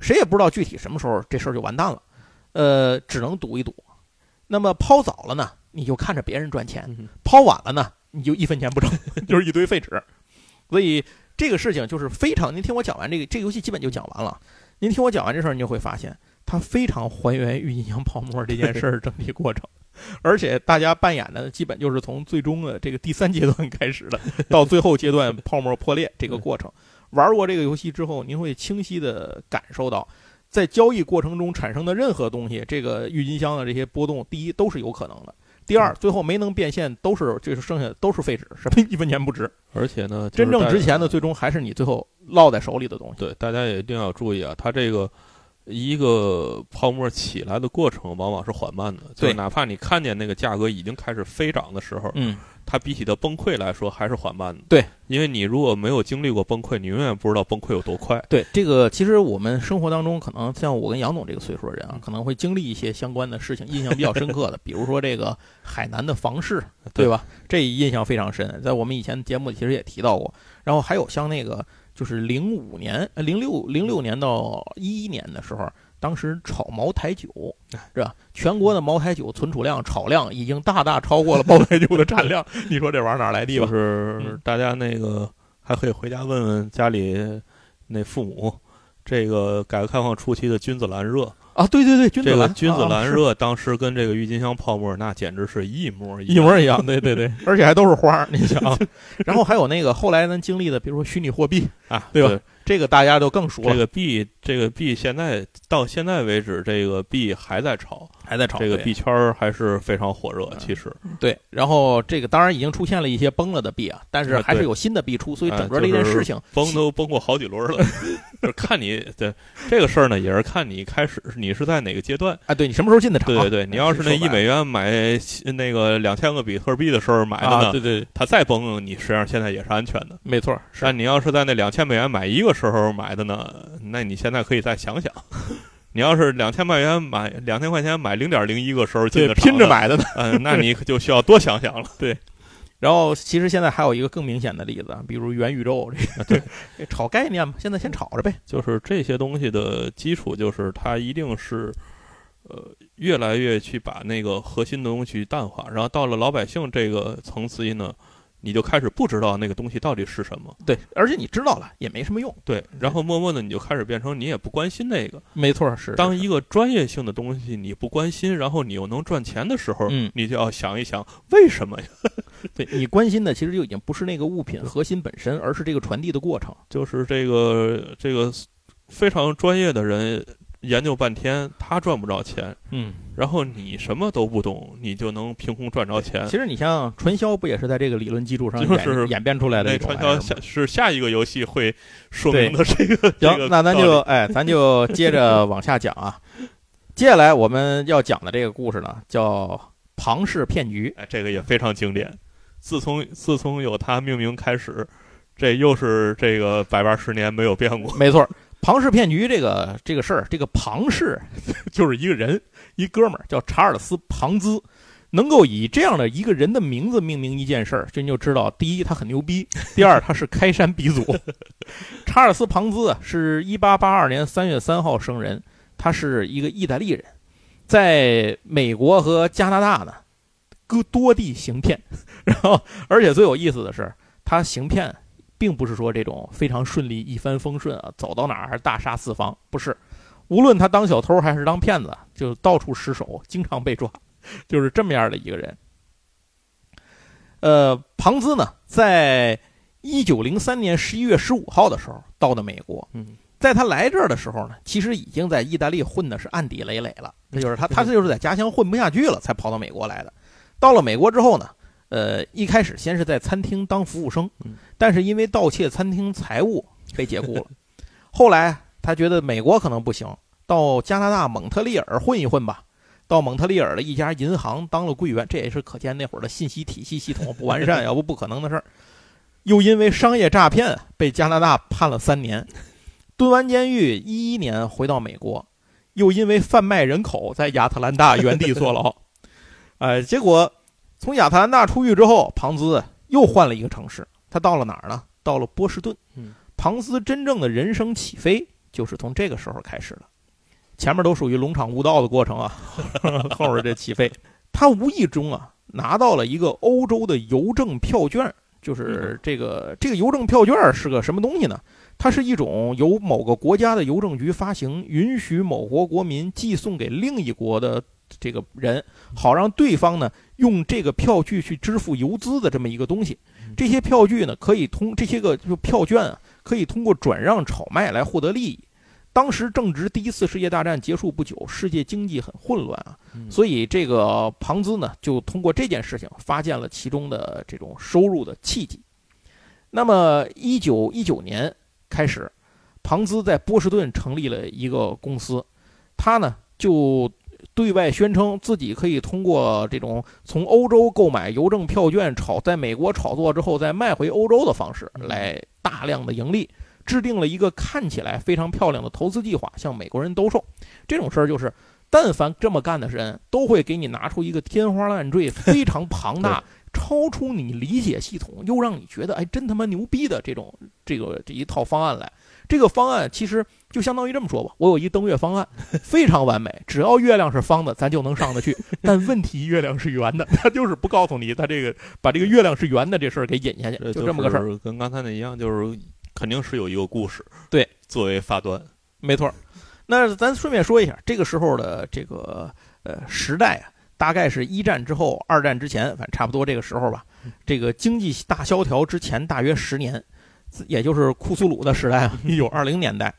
谁也不知道具体什么时候这事儿就完蛋了，呃，只能赌一赌。那么抛早了呢，你就看着别人赚钱；嗯抛晚了呢，你就一分钱不挣，(laughs) 就是一堆废纸。所以这个事情就是非常，您听我讲完这个，这个游戏基本就讲完了。您听我讲完这事儿，你就会发现它非常还原郁金香泡沫这件事儿整体过程，(laughs) 而且大家扮演的基本就是从最终的这个第三阶段开始的，到最后阶段泡沫破裂这个过程。玩过这个游戏之后，您会清晰的感受到，在交易过程中产生的任何东西，这个郁金香的这些波动，第一都是有可能的。第二，最后没能变现，都是就是剩下的都是废纸，什么一分钱不值。而且呢，就是真正值钱的，最终还是你最后落在手里的东西。对，大家也一定要注意啊，它这个一个泡沫起来的过程往往是缓慢的，就哪怕你看见那个价格已经开始飞涨的时候，嗯，它比起它崩溃来说还是缓慢的。对，因为你如果没有经历过崩溃，你永远不知道崩溃有多快。对，这个其实我们生活当中，可能像我跟杨总这个岁数的人啊，可能会经历一些相关的事情，印象比较深刻的，(laughs) 比如说这个海南的房市，对吧？这印象非常深，在我们以前节目里其实也提到过。然后还有像那个，就是零五年、呃零六零六年到一一年的时候，当时炒茅台酒是吧？全国的茅台酒存储量、炒量已经大大超过了茅台酒的产量。(laughs) 你说这玩意儿哪儿来的就？是嗯大家那个还可以回家问问家里那父母，这个改革开放初期的君子兰热，啊，对对对，君子兰，这个君子兰热当时跟这个郁金香泡沫那简直是一模一一。模一样，对对对，(laughs) 而且还都是花儿，你想。(laughs) 然后还有那个后来咱经历的，比如说虚拟货币，啊，对吧这个大家都更熟了，这个币，这个币现在到现在为止，这个币还在炒，还在炒这个币圈儿还是非常火热。嗯其实，对。然后这个当然已经出现了一些崩了的币啊，但是还是有新的币出，所以哎整个这件事情，崩都崩过好几轮了，(laughs) 就是看你对这个事儿呢，也是看你开始你是在哪个阶段。啊，对你什么时候进的场？对对对，你要是那一美元买那个两千个比特币的时候买的啊，呢，对对，对它再崩，你实际上现在也是安全的。没错，是但你要是在那两千美元买一个时候买的呢，那你现在可以再想想。你要是两千块钱买两千块钱买零点零一个时候进对的的，拼着买的呢。嗯，那你就需要多想想了。(laughs) 对然后其实现在还有一个更明显的例子啊，比如元宇宙这个，对，(laughs) 炒概念嘛，现在先炒着呗。就是这些东西的基础，就是它一定是，呃，越来越去把那个核心的东西淡化，然后到了老百姓这个层次呢，你就开始不知道那个东西到底是什么。对，而且你知道了也没什么用。对，然后默默的你就开始变成你也不关心那个。没错，是当一个专业性的东西你不关心，然后你又能赚钱的时候，嗯你就要想一想为什么呀？(laughs) 对你关心的其实就已经不是那个物品核心本身，而是这个传递的过程。就是这个这个非常专业的人研究半天，他赚不着钱，嗯，然后你什么都不懂，你就能凭空赚着钱。其实你像传销，不也是在这个理论基础上演就是演变出来的一种那传销下是下一个游戏会说明的这个这个，行那咱就哎，咱就接着往下讲啊。接下来我们要讲的这个故事呢，叫庞氏骗局。哎，这个也非常经典。自从自从有它命名开始，这又是这个百八十年没有变过。没错，庞氏骗局这个这个事儿，这个庞氏 (laughs) 就是一个人，一哥们儿叫查尔斯·庞兹，能够以这样的一个人的名字命名一件事儿，这你就知道，第一他很牛逼，第二他是开山鼻祖。(laughs) 查尔斯·庞兹，是一八八二年三月三号生人，他是一个意大利人，在美国和加拿大呢，各多地行骗，(laughs) 然后而且最有意思的是，他行骗。并不是说这种非常顺利、一帆风顺啊，走到哪儿还是大杀四方，不是。无论他当小偷还是当骗子，就到处失手，经常被抓，就是这么样的一个人。呃，庞兹呢，在一九零三年十一月十五号的时候到的美国。嗯，在他来这儿的时候呢，其实已经在意大利混的是案底累累了。这就是他，他就是在家乡混不下去了，才跑到美国来的。到了美国之后呢？呃，一开始先是在餐厅当服务生，但是因为盗窃餐厅财物被解雇了。(laughs) 后来他觉得美国可能不行，到加拿大蒙特利尔混一混吧。到蒙特利尔的一家银行当了柜员，这也是可见那会儿的信息体系系统不完善，(laughs) 要不不可能的事儿。又因为商业诈骗被加拿大判了三年，蹲完监狱，一一年回到美国，又因为贩卖人口在亚特兰大原地坐牢。(laughs) 哎，结果。从亚特兰大出狱之后，庞兹又换了一个城市。他到了哪儿呢？到了波士顿。庞兹真正的人生起飞就是从这个时候开始的。前面都属于龙场悟道的过程啊，(laughs) 后边这起飞，他无意中啊拿到了一个欧洲的邮政票券。就是这个这个邮政票券是个什么东西呢？它是一种由某个国家的邮政局发行，允许某国国民寄送给另一国的。这个人好让对方呢用这个票据去支付游资的这么一个东西，这些票据呢可以通这些个就票券啊可以通过转让炒卖来获得利益。当时正值第一次世界大战结束不久，世界经济很混乱啊，所以这个庞兹呢就通过这件事情发现了其中的这种收入的契机。那么一九一九年开始，庞兹在波士顿成立了一个公司，他呢就。对外宣称自己可以通过这种从欧洲购买邮政票券炒在美国炒作之后再卖回欧洲的方式来大量的盈利，制定了一个看起来非常漂亮的投资计划向美国人兜售。这种事儿就是，但凡这么干的人都会给你拿出一个天花乱坠、(laughs) 非常庞大、超出你理解系统又让你觉得哎真他妈牛逼的这种这个这一套方案来。这个方案其实就相当于这么说吧，我有一登月方案，非常完美，只要月亮是方的，咱就能上得去。但问题月亮是圆的，他就是不告诉你，他这个把这个月亮是圆的这事儿给引下去，就这么个事儿。跟刚才那一样，就是肯定是有一个故事，对，作为发端，没错。那咱顺便说一下，这个时候的这个呃时代啊，大概是一战之后、二战之前，反正差不多这个时候吧。这个经济大萧条之前大约十年。也就是库苏鲁的时代啊，(laughs) 一九二零年代，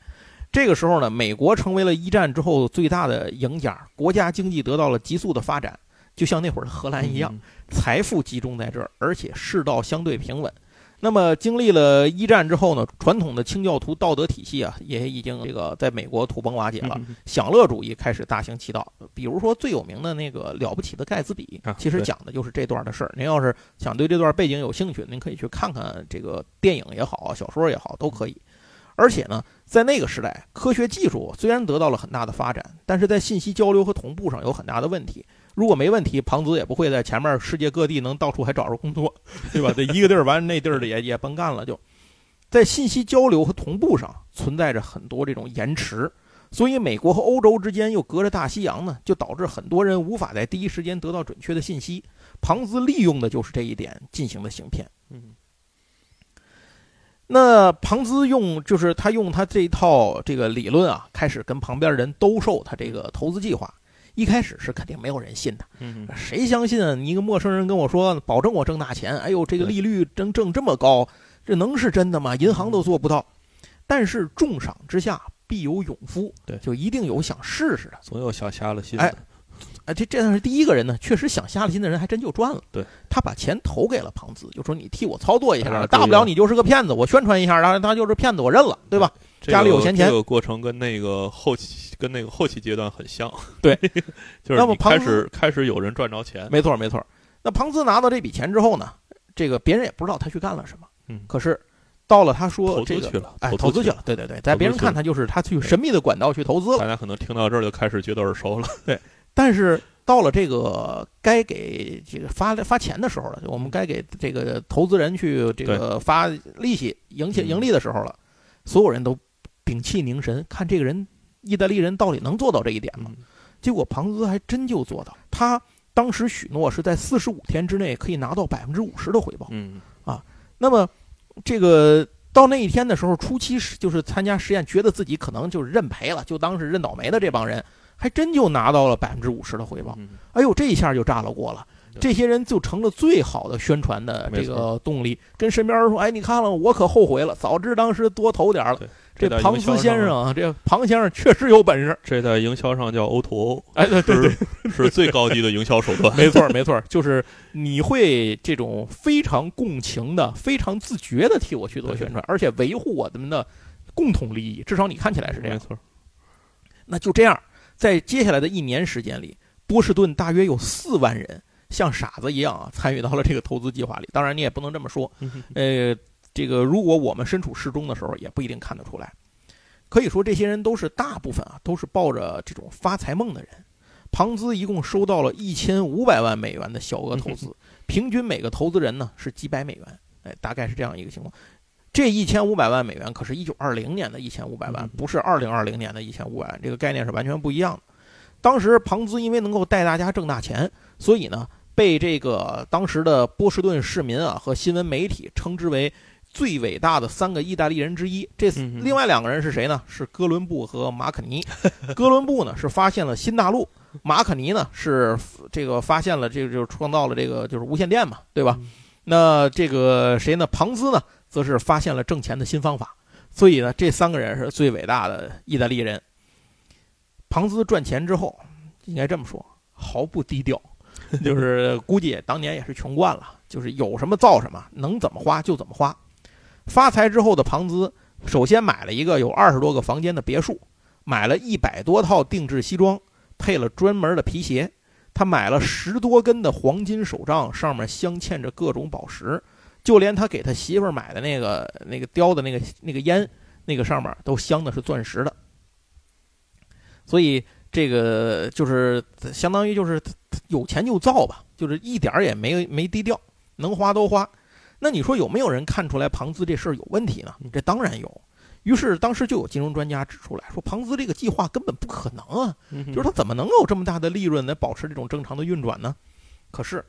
这个时候呢，美国成为了一战之后最大的赢家，国家经济得到了急速的发展，就像那会儿的荷兰一样，财富集中在这儿，而且世道相对平稳。那么，经历了一战之后呢，传统的清教徒道德体系啊，也已经这个在美国土崩瓦解了，享乐主义开始大行其道。比如说最有名的那个了不起的盖茨比，其实讲的就是这段的事儿。您要是想对这段背景有兴趣，您可以去看看这个电影也好，小说也好，都可以。而且呢，在那个时代，科学技术虽然得到了很大的发展，但是在信息交流和同步上有很大的问题。如果没问题，庞子也不会在前面世界各地能到处还找着工作，对吧？(laughs) 这一个地儿完，那地儿的也也甭干了。就在信息交流和同步上存在着很多这种延迟，所以美国和欧洲之间又隔着大西洋呢，就导致很多人无法在第一时间得到准确的信息。庞兹利用的就是这一点进行的行骗。嗯，那庞兹用就是他用他这一套这个理论啊，开始跟旁边人兜售他这个投资计划。一开始是肯定没有人信的，谁相信啊？你一个陌生人跟我说保证我挣大钱，哎呦，这个利率挣挣这么高，这能是真的吗？银行都做不到。但是重赏之下必有勇夫，对，就一定有想试试的，总有想瞎了心的。哎，哎，这这算是第一个人呢，确实想瞎了心的人还真就赚了。对，他把钱投给了庞兹，就说你替我操作一下，大不了你就是个骗子，我宣传一下，然后他就是骗子，我认了，对吧？家里有闲钱。这个过程跟那个后期。跟那个后期阶段很像，对，(laughs) 就是你开始开始有人赚着钱，没错没错。那庞兹拿到这笔钱之后呢，这个别人也不知道他去干了什么，嗯，可是到了他说投这个，资去了，哎，投资去了，对对对，在别人看他就是他去神秘的管道去投资了。大家可能听到这儿就开始觉得耳熟了。但是到了这个该给这个发发钱的时候了，我们该给这个投资人去这个发利息、盈钱嗯。盈利的时候了，所有人都屏气凝神，看这个人意大利人到底能做到这一点吗？嗯。结果庞兹还真就做到，他当时许诺是在四十五天之内可以拿到百分之五十的回报。嗯。那么这个到那一天的时候，初期是就是参加实验，觉得自己可能就是认赔了，就当是认倒霉的这帮人，还真就拿到了百分之五十的回报。嗯哎呦，这一下就炸了锅了。这些人就成了最好的宣传的这个动力，跟身边人说：“哎，你看了，我可后悔了，早知当时多投点儿了。”这庞斯先生啊，这庞先生确实有本事。这在营销上叫 O to O，哎，对对对，是是最高级的营销手段。没错没错，就是你会这种非常共情的、非常自觉的替我去做宣传，而且维护我们的共同利益，至少你看起来是这样。没错，那就这样，在接下来的一年时间里，波士顿大约有四万人像傻子一样啊参与到了这个投资计划里。当然，你也不能这么说，嗯呃，这个如果我们身处市中的时候，也不一定看得出来。可以说，这些人都是大部分啊，都是抱着这种发财梦的人。庞兹一共收到了一千五百万美元的小额投资，平均每个投资人呢是几百美元，哎，大概是这样一个情况。这一千五百万美元可是一九二零年的一千五百万嗯，不是二零二零年的一千五百万，这个概念是完全不一样的。当时庞兹因为能够带大家挣大钱，所以呢，被这个当时的波士顿市民啊和新闻媒体称之为最伟大的三个意大利人之一。这另外两个人是谁呢？是哥伦布和马可尼。(laughs) 哥伦布呢是发现了新大陆，马可尼呢是这个发现了这个就是创造了这个就是无线电嘛，对吧？嗯那这个谁呢？庞兹呢，则是发现了挣钱的新方法。所以呢，这三个人是最伟大的意大利人。庞兹赚钱之后，应该这么说，毫不低调，就是 (laughs) 估计当年也是穷惯了，就是有什么造什么，能怎么花就怎么花。发财之后的庞兹，首先买了一个有二十多个房间的别墅，买了一百多套定制西装，配了专门的皮鞋。他买了十多根的黄金手杖，上面镶嵌着各种宝石，就连他给他媳妇儿买的那个那个雕的那个那个烟，那个上面都镶的是钻石的。所以这个就是相当于就是有钱就造吧，就是一点儿也没没低调，能花都花。那你说有没有人看出来庞兹这事儿有问题呢？这当然有。于是当时就有金融专家指出来说，庞兹这个计划根本不可能啊，嗯就是他怎么能有这么大的利润来保持这种正常的运转呢？可是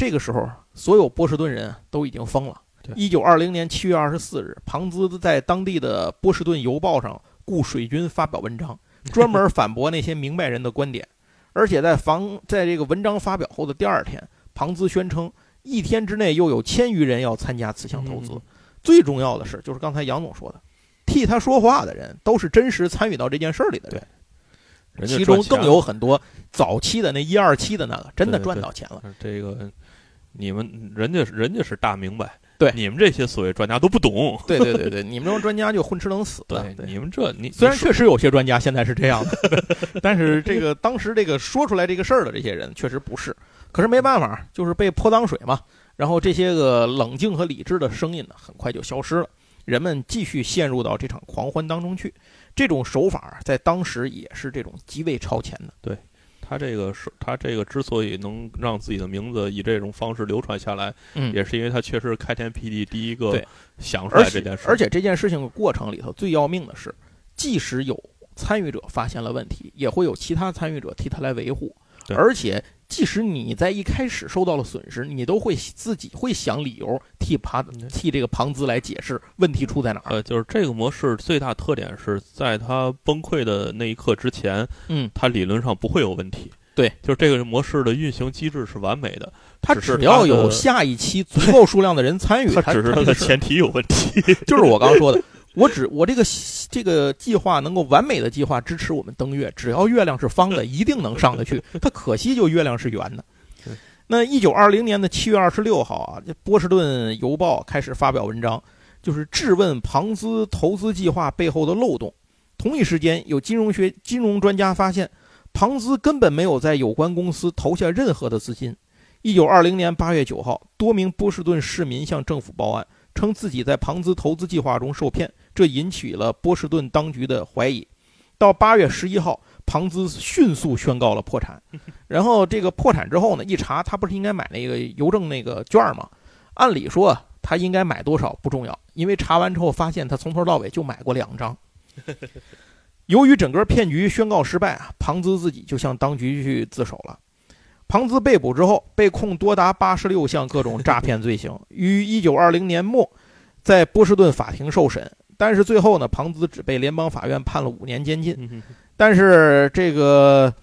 这个时候，所有波士顿人都已经疯了对。一九二零年七月二十四日，庞兹在当地的《波士顿邮报》上雇水军发表文章，(laughs) 专门反驳那些明白人的观点。而且在防在这个文章发表后的第二天，庞兹宣称，一天之内又有千余人要参加此项投资。嗯最重要的是，就是刚才杨总说的，替他说话的人都是真实参与到这件事儿里的人。其中更有很多早期的那一二期的那个，真的赚到钱了。这个，你们人家人家是大明白，对你们这些所谓专家都不懂。对对对对，你们这种专家就混吃等死了。对，你们这你虽然确实有些专家现在是这样的，(laughs) (laughs) 但是这个当时这个说出来这个事儿的这些人确实不是。可是没办法，就是被泼脏水嘛。然后这些个冷静和理智的声音呢，很快就消失了。人们继续陷入到这场狂欢当中去。这种手法在当时也是这种极为超前的。他这个是他这个之所以能让自己的名字以这种方式流传下来，嗯也是因为他确实开天辟地第一个想出来这件事。而且这件事情的过程里头最要命的是，即使有参与者发现了问题，也会有其他参与者替他来维护。对而且，即使你在一开始受到了损失，你都会自己会想理由替庞替这个庞兹来解释问题出在哪儿。呃，就是这个模式最大特点是在它崩溃的那一刻之前，嗯，它理论上不会有问题。对，就是这个模式的运行机制是完美的，它只要有下一期 (laughs) 足够数量的人参与，它只是它的前提有问题。(laughs) 就是我刚刚说的，我只我这个这个计划能够完美的计划支持我们登月，只要月亮是方的，一定能上得去。它可惜就月亮是圆的。(laughs) 那一九二零年的七月二十六号啊，这波士顿邮报开始发表文章，就是质问庞兹投资计划背后的漏洞。同一时间，有金融学金融专家发现，庞兹根本没有在有关公司投下任何的资金。一九二零年八月九号，多名波士顿市民向政府报案。称自己在庞兹投资计划中受骗，这引起了波士顿当局的怀疑。到八月十一号，庞兹迅速宣告了破产。然后这个破产之后呢，一查他不是应该买那个邮政那个券吗？按理说他应该买多少不重要，因为查完之后发现他从头到尾就买过两张。由于整个骗局宣告失败啊，庞兹自己就向当局去自首了。庞兹被捕之后，被控多达八十六项各种诈骗罪行，于一九二零年末在波士顿法庭受审。但是最后呢，庞兹只被联邦法院判了五年监禁。但是这个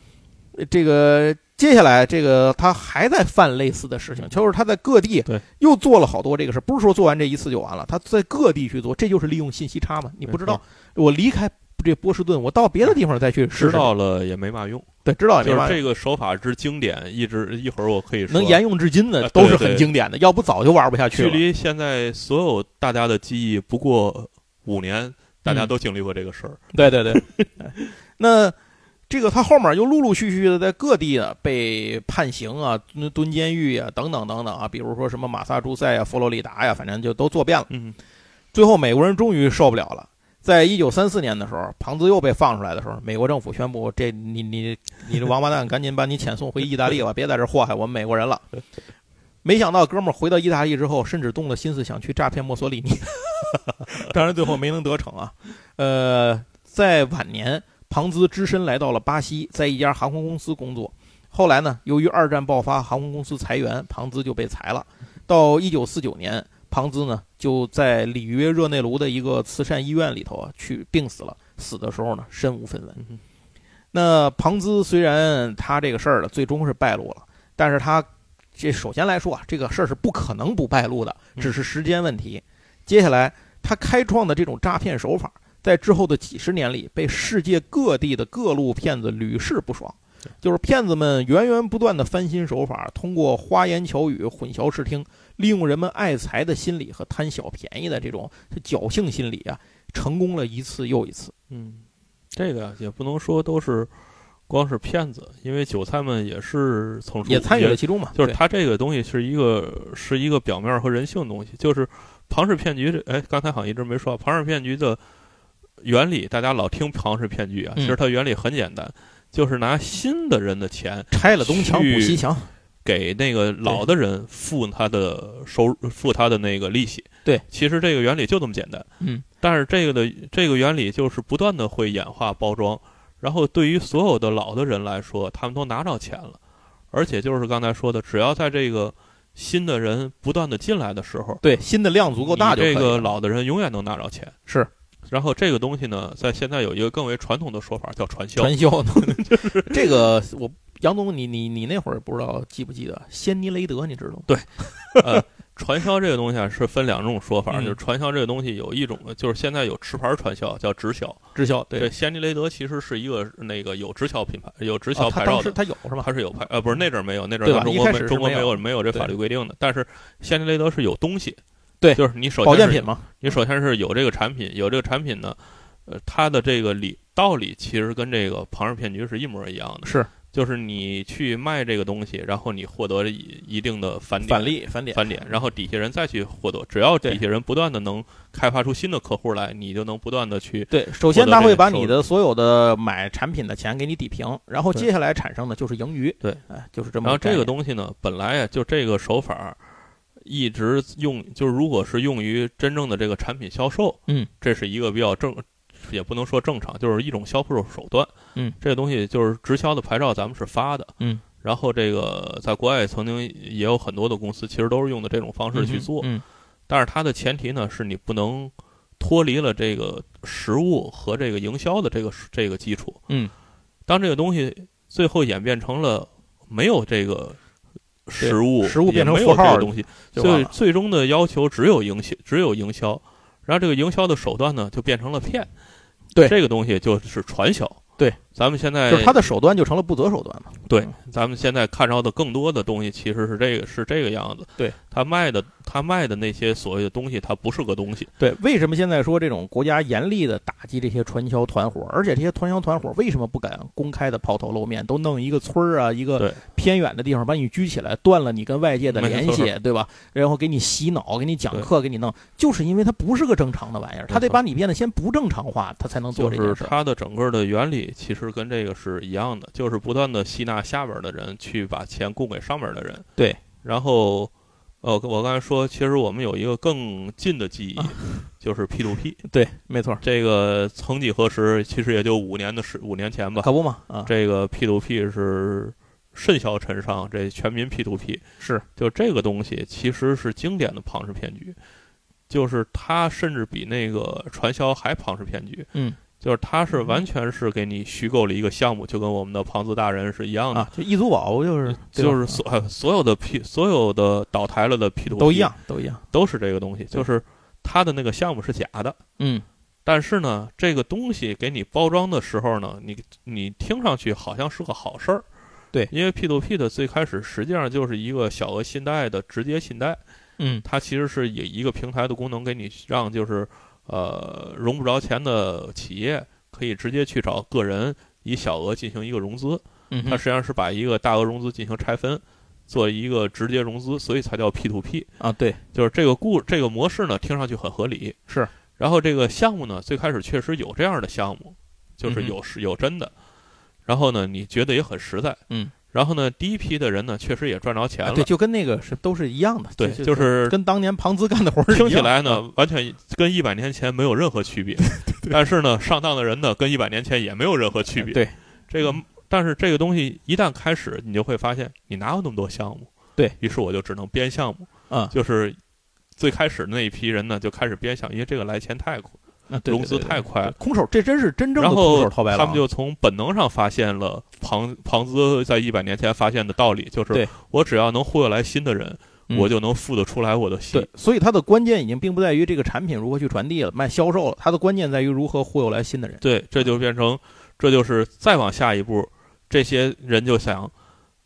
这个接下来这个他还在犯类似的事情，就是他在各地又做了好多这个事，不是说做完这一次就完了，他在各地去做，这就是利用信息差嘛。你不知道我离开。这波士顿，我到别的地方再去知道了也没嘛用。对，知道就是。这个手法之经典，一直一会儿我可以能沿用至今的，都是很经典的。要不早就玩不下去了。距离现在所有大家的记忆不过五年，大家都经历过这个事儿。对对对。(laughs) 那这个他后面又陆陆续续的在各地啊被判刑啊、蹲蹲监狱啊等等等等啊，比如说什么马萨诸塞啊、佛罗里达呀，反正就都做遍了。嗯。最后美国人终于受不了了。在一九三四年的时候，庞兹又被放出来的时候，美国政府宣布：“这你你你这王八蛋，赶紧把你遣送回意大利吧，(laughs) 别在这祸害我们美国人了。”没想到哥们儿回到意大利之后，甚至动了心思想去诈骗墨索里尼，(laughs) 当然最后没能得逞啊。呃，在晚年，庞兹只身来到了巴西，在一家航空公司工作。后来呢，由于二战爆发，航空公司裁员，庞兹就被裁了。到一九四九年。庞兹呢，就在里约热内卢的一个慈善医院里头啊，去病死了。死的时候呢，身无分文。那庞兹虽然他这个事儿呢，最终是败露了，但是他这首先来说啊，这个事儿是不可能不败露的，只是时间问题。接下来他开创的这种诈骗手法，在之后的几十年里，被世界各地的各路骗子屡试不爽。就是骗子们源源不断的翻新手法，通过花言巧语混淆视听，利用人们爱财的心理和贪小便宜的这种侥幸心理啊，成功了一次又一次。嗯，这个也不能说都是光是骗子，因为韭菜们也是从也参与了其中嘛。就是他这个东西是一个是一个表面和人性的东西，就是庞氏骗局。这哎，刚才好像一直没说庞氏骗局的原理，大家老听庞氏骗局啊，其实它原理很简单。就是拿新的人的钱拆了东墙补西墙，给那个老的人付他的收付他的那个利息。对，其实这个原理就这么简单。嗯，但是这个的这个原理就是不断的会演化包装，然后对于所有的老的人来说，他们都拿着钱了，而且就是刚才说的，只要在这个新的人不断的进来的时候，对新的量足够大，这个老的人永远能拿着钱。是。然后这个东西呢，在现在有一个更为传统的说法，叫传销。传销，(laughs) 就是这个。我杨总，你你你那会儿不知道记不记得仙尼雷德？你知道吗？对，(laughs) 呃，传销这个东西啊，是分两种说法。就是传销这个东西有一种，就是现在有持牌传销，叫直销。直销，对。仙尼雷德其实是一个那个有直销品牌，有直销牌照的。他有是吧？他是有牌，呃，不是那阵儿没有，那阵儿中国没中国没有没有这法律规定的。但是仙尼雷德是有东西。对，就是你首保健品嘛，你首先是有这个产品，有这个产品呢，呃，它的这个理道理其实跟这个庞氏骗局是一模一样的，是，就是你去卖这个东西，然后你获得一一定的返点，返利，返点，返点，然后底下人再去获得，只要底下人不断的能开发出新的客户来，你就能不断的去。对，首先他会把你的所有的买产品的钱给你抵平，然后接下来产生的就是盈余。对，哎，就是这么。然后这个东西呢，本来呀，就这个手法。一直用就是，如果是用于真正的这个产品销售，嗯，这是一个比较正，也不能说正常，就是一种销售手段，嗯，这个东西就是直销的牌照，咱们是发的，嗯，然后这个在国外曾经也有很多的公司，其实都是用的这种方式去做，嗯，但是它的前提呢，是你不能脱离了这个实物和这个营销的这个这个基础，嗯，当这个东西最后演变成了没有这个。实物，实物变成符号的东西，最最终的要求只有营销，只有营销，然后这个营销的手段呢，就变成了骗。对，这个东西就是传销。对，咱们现在就是他的手段就成了不择手段嘛。对嗯，咱们现在看到的更多的东西其实是这个是这个样子。对他卖的他卖的那些所谓的东西，它不是个东西。对，为什么现在说这种国家严厉的打击这些传销团伙，而且这些传销团伙为什么不敢公开的抛头露面，都弄一个村儿啊，一个偏远的地方把你拘起来，断了你跟外界的联系，对吧？然后给你洗脑，给你讲课，给你弄，就是因为它不是个正常的玩意儿，他得把你变得先不正常化，他才能做这件事儿。它的整个的原理其实跟这个是一样的，就是不断的吸纳下边的人去把钱供给上面的人。对，然后，呃，我刚才说，其实我们有一个更近的记忆，啊就是 P to P。对，没错，这个曾几何时，其实也就五年的时五年前吧。可不嘛啊，这个 P to P 是甚嚣尘上，这全民 P to P 是就这个东西其实是经典的庞氏骗局，就是它甚至比那个传销还庞氏骗局。嗯就是它是完全是给你虚构了一个项目，就跟我们的庞子大人是一样的，啊，就易租宝就是就是所呃所有的 P 所有的倒台了的 P 都一样，都一样。都是这个东西，就是它的那个项目是假的，嗯。但是呢，这个东西给你包装的时候呢，你你听上去好像是个好事儿。对。因为 P to P 的最开始实际上就是一个小额信贷的直接信贷，嗯。它其实是以一个平台的功能给你让就是呃融不着钱的企业可以直接去找个人以小额进行一个融资，它实际上是把一个大额融资进行拆分，做一个直接融资，所以才叫 P to P。啊，对，就是这个故这个模式呢，听上去很合理。是，然后这个项目呢，最开始确实有这样的项目，就是有是有真的。然后呢，你觉得也很实在。嗯。然后呢，第一批的人呢，确实也赚着钱了。啊对，就跟那个是都是一样的，对就是跟当年庞兹干的活儿听起来呢啊，，完全跟一百年前没有任何区别。(laughs) 但是呢，上当的人呢，跟一百年前也没有任何区别。对，这个，但是这个东西一旦开始，你就会发现，你哪有那么多项目？对于是，我就只能编项目。嗯就是最开始那一批人呢，就开始编项，因为这个来钱太快，啊，融资太快了。空手，这真是真正的然空后手套白狼。他们就从本能上发现了庞庞兹在一百年前发现的道理，就是我只要能忽悠来新的人，嗯我就能付得出来我的息对。，所以它的关键已经并不在于这个产品如何去传递了，卖销售了，它的关键在于如何忽悠来新的人。对，这就变成，这就是再往下一步，这些人就想，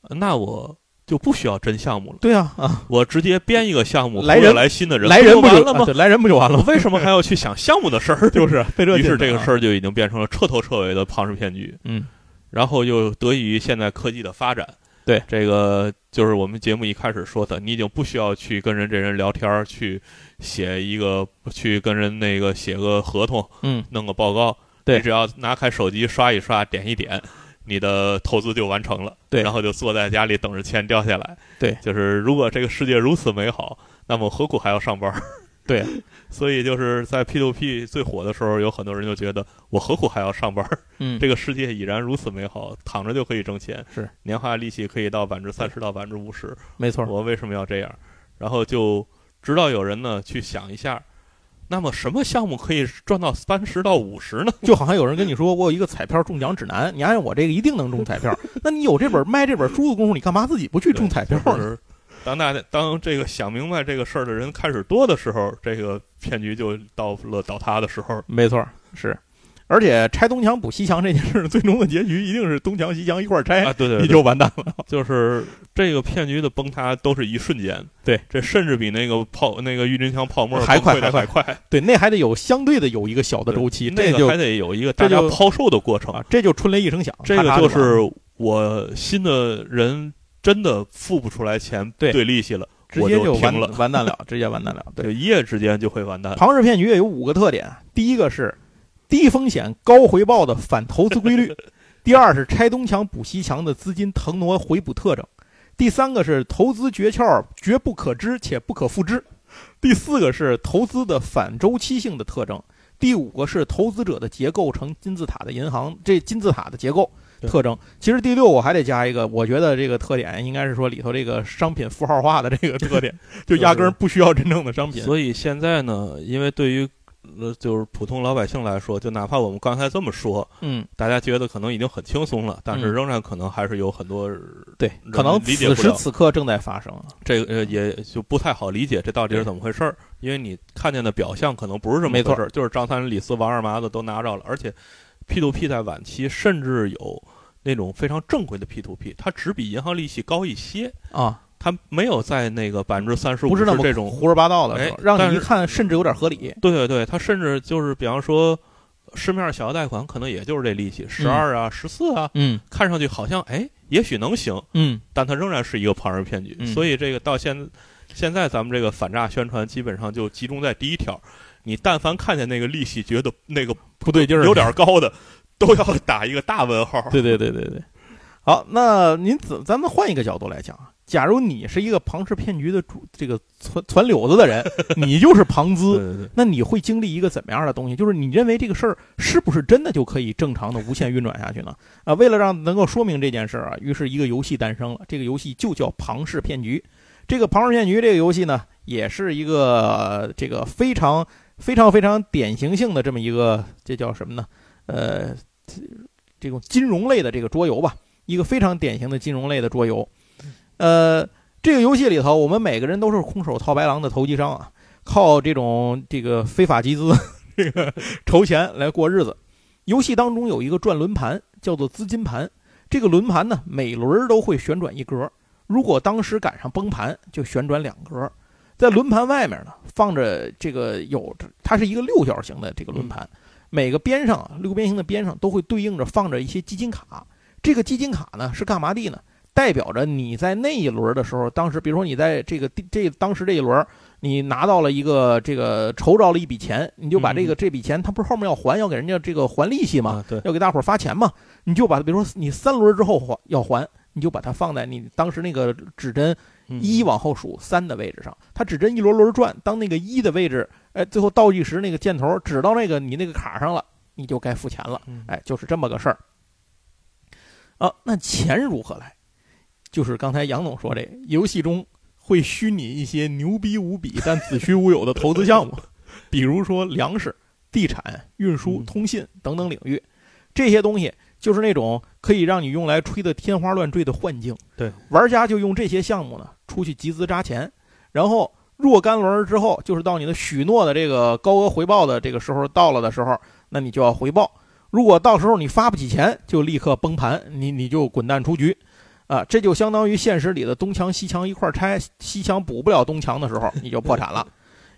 那我就不需要真项目了，对啊啊，我直接编一个项目，来人来新的人，来人不就完了吗？来人不就完了吗？为什么还要去想项目的事儿？(laughs) 就是于是这个事儿，儿就已经变成了彻头彻尾的庞氏骗局。嗯，然后又得益于现在科技的发展，对这个就是我们节目一开始说的，你已经不需要去跟人这人聊天儿，去写一个去跟人那个写个合同，嗯，弄个报告，对你只要拿开手机刷一刷，点一点。你的投资就完成了，对。然后就坐在家里等着钱掉下来。对。就是如果这个世界如此美好，那么何苦还要上班？(laughs) 对，(laughs) 所以就是在 P to P 最火的时候，有很多人就觉得我何苦还要上班？嗯，(laughs) 这个世界已然如此美好，躺着就可以挣钱，是。年化利息可以到百分之三十到百分之五十，没错，我为什么要这样？然后就直到有人呢去想一下，那么什么项目可以赚到三十到五十呢？(laughs) 就好像有人跟你说，我有一个彩票中奖指南，你按我这个一定能中彩票。(laughs) 那你有这本卖这本书的功夫，你干嘛自己不去中彩票呢？当大家当这个想明白这个事儿的人开始多的时候，这个骗局就到了倒塌的时候。没错，是。而且拆东墙补西墙这件事，最终的结局一定是东墙西墙一块儿拆，啊，对对对，你就完蛋了。就是这个骗局的崩塌都是一瞬间，对，这甚至比那个泡那个郁金香泡沫还快还快。快，对，那还得有相对的有一个小的周期，这个还得有一个大家抛售的过程。啊，这就春雷一声响，这个就是我新的人真的付不出来钱对。对利息了，我直接就完停了，完蛋了，直接完蛋了。对，(laughs) 一夜之间就会完蛋。庞氏骗局也有五个特点，第一个是低风险高回报的反投资规律，(laughs) 第二是拆东墙补西墙的资金腾挪回补特征，第三个是投资诀窍绝不可知且不可复制，第四个是投资的反周期性的特征，第五个是投资者的结构成金字塔的银行这金字塔的结构。特征，其实第六我还得加一个，我觉得这个特点应该是说里头这个商品符号化的这个特点，(laughs) 就压根儿不需要真正的商品。所以现在呢，因为对于呃就是普通老百姓来说，就哪怕我们刚才这么说，嗯，大家觉得可能已经很轻松了，但是嗯仍然可能还是有很多对，可能此时此刻正在发生。这个呃也就不太好理解这到底是怎么回事儿，因为你看见的表象可能不是这么回事儿，就是张三李四王二麻子都拿着了，而且 P to P 在晚期甚至有那种非常正规的 P to P，它只比银行利息高一些，啊，它没有在那个百分之三十五不是那么这种胡说八道的，哎让你一看甚至有点合理。对对对，它甚至就是比方说市面上小额贷款可能也就是这利息十二啊、十四啊，嗯看上去好像哎也许能行，嗯但它仍然是一个庞氏骗局。嗯所以这个到现现在咱们这个反诈宣传基本上就集中在第一条，你但凡看见那个利息觉得那个不对劲儿，有点高的，都要打一个大问号。对对对对对。好，那您怎咱们换一个角度来讲啊，假如你是一个庞氏骗局的主这个传传柳子的人，(laughs) 你就是庞对资，对对，那你会经历一个怎么样的东西？就是你认为这个事儿是不是真的就可以正常的无限运转下去呢？啊，为了让能够说明这件事儿啊，于是一个游戏诞生了，这个游戏就叫庞氏骗局。这个庞氏骗局这个游戏呢，也是一个呃这个非常非常非常典型性的这么一个，这叫什么呢？呃，这种金融类的这个桌游吧，一个非常典型的金融类的桌游。呃，这个游戏里头，我们每个人都是空手套白狼的投机商啊，靠这种这个非法集资 (laughs) 这个筹钱来过日子。游戏当中有一个转轮盘，叫做资金盘。这个轮盘呢，每轮都会旋转一格，如果当时赶上崩盘，就旋转两格。在轮盘外面呢，放着这个有，它是一个六角形的这个轮盘，每个边上啊六边形的边上都会对应着放着一些基金卡。这个基金卡呢是干嘛的呢？代表着你在那一轮的时候，当时比如说你在这个地这当时这一轮，你拿到了一个这个筹着了一笔钱，你就把这个这笔钱，它不是后面要还，要给人家这个还利息吗？啊对，要给大伙儿发钱嘛，你就把，比如说你三轮之后还要还，你就把它放在你当时那个指针嗯一往后数三的位置上，它指针一轮轮转，当那个一的位置，哎，最后倒计时那个箭头指到那个你那个卡上了，你就该付钱了，嗯哎，就是这么个事儿。啊，那钱如何来？就是刚才杨总说这游戏中会虚拟一些牛逼无比但子虚乌有的投资项目，比如说粮食、地产、运输、嗯通信等等领域，这些东西就是那种可以让你用来吹得天花乱坠的幻境。对，玩家就用这些项目呢出去集资扎钱，然后若干轮之后，就是到你的许诺的这个高额回报的这个时候到了的时候，那你就要回报。如果到时候你发不起钱，就立刻崩盘，你你就滚蛋出局。啊，这就相当于现实里的东墙西墙一块儿拆，西墙补不了东墙的时候，你就破产了。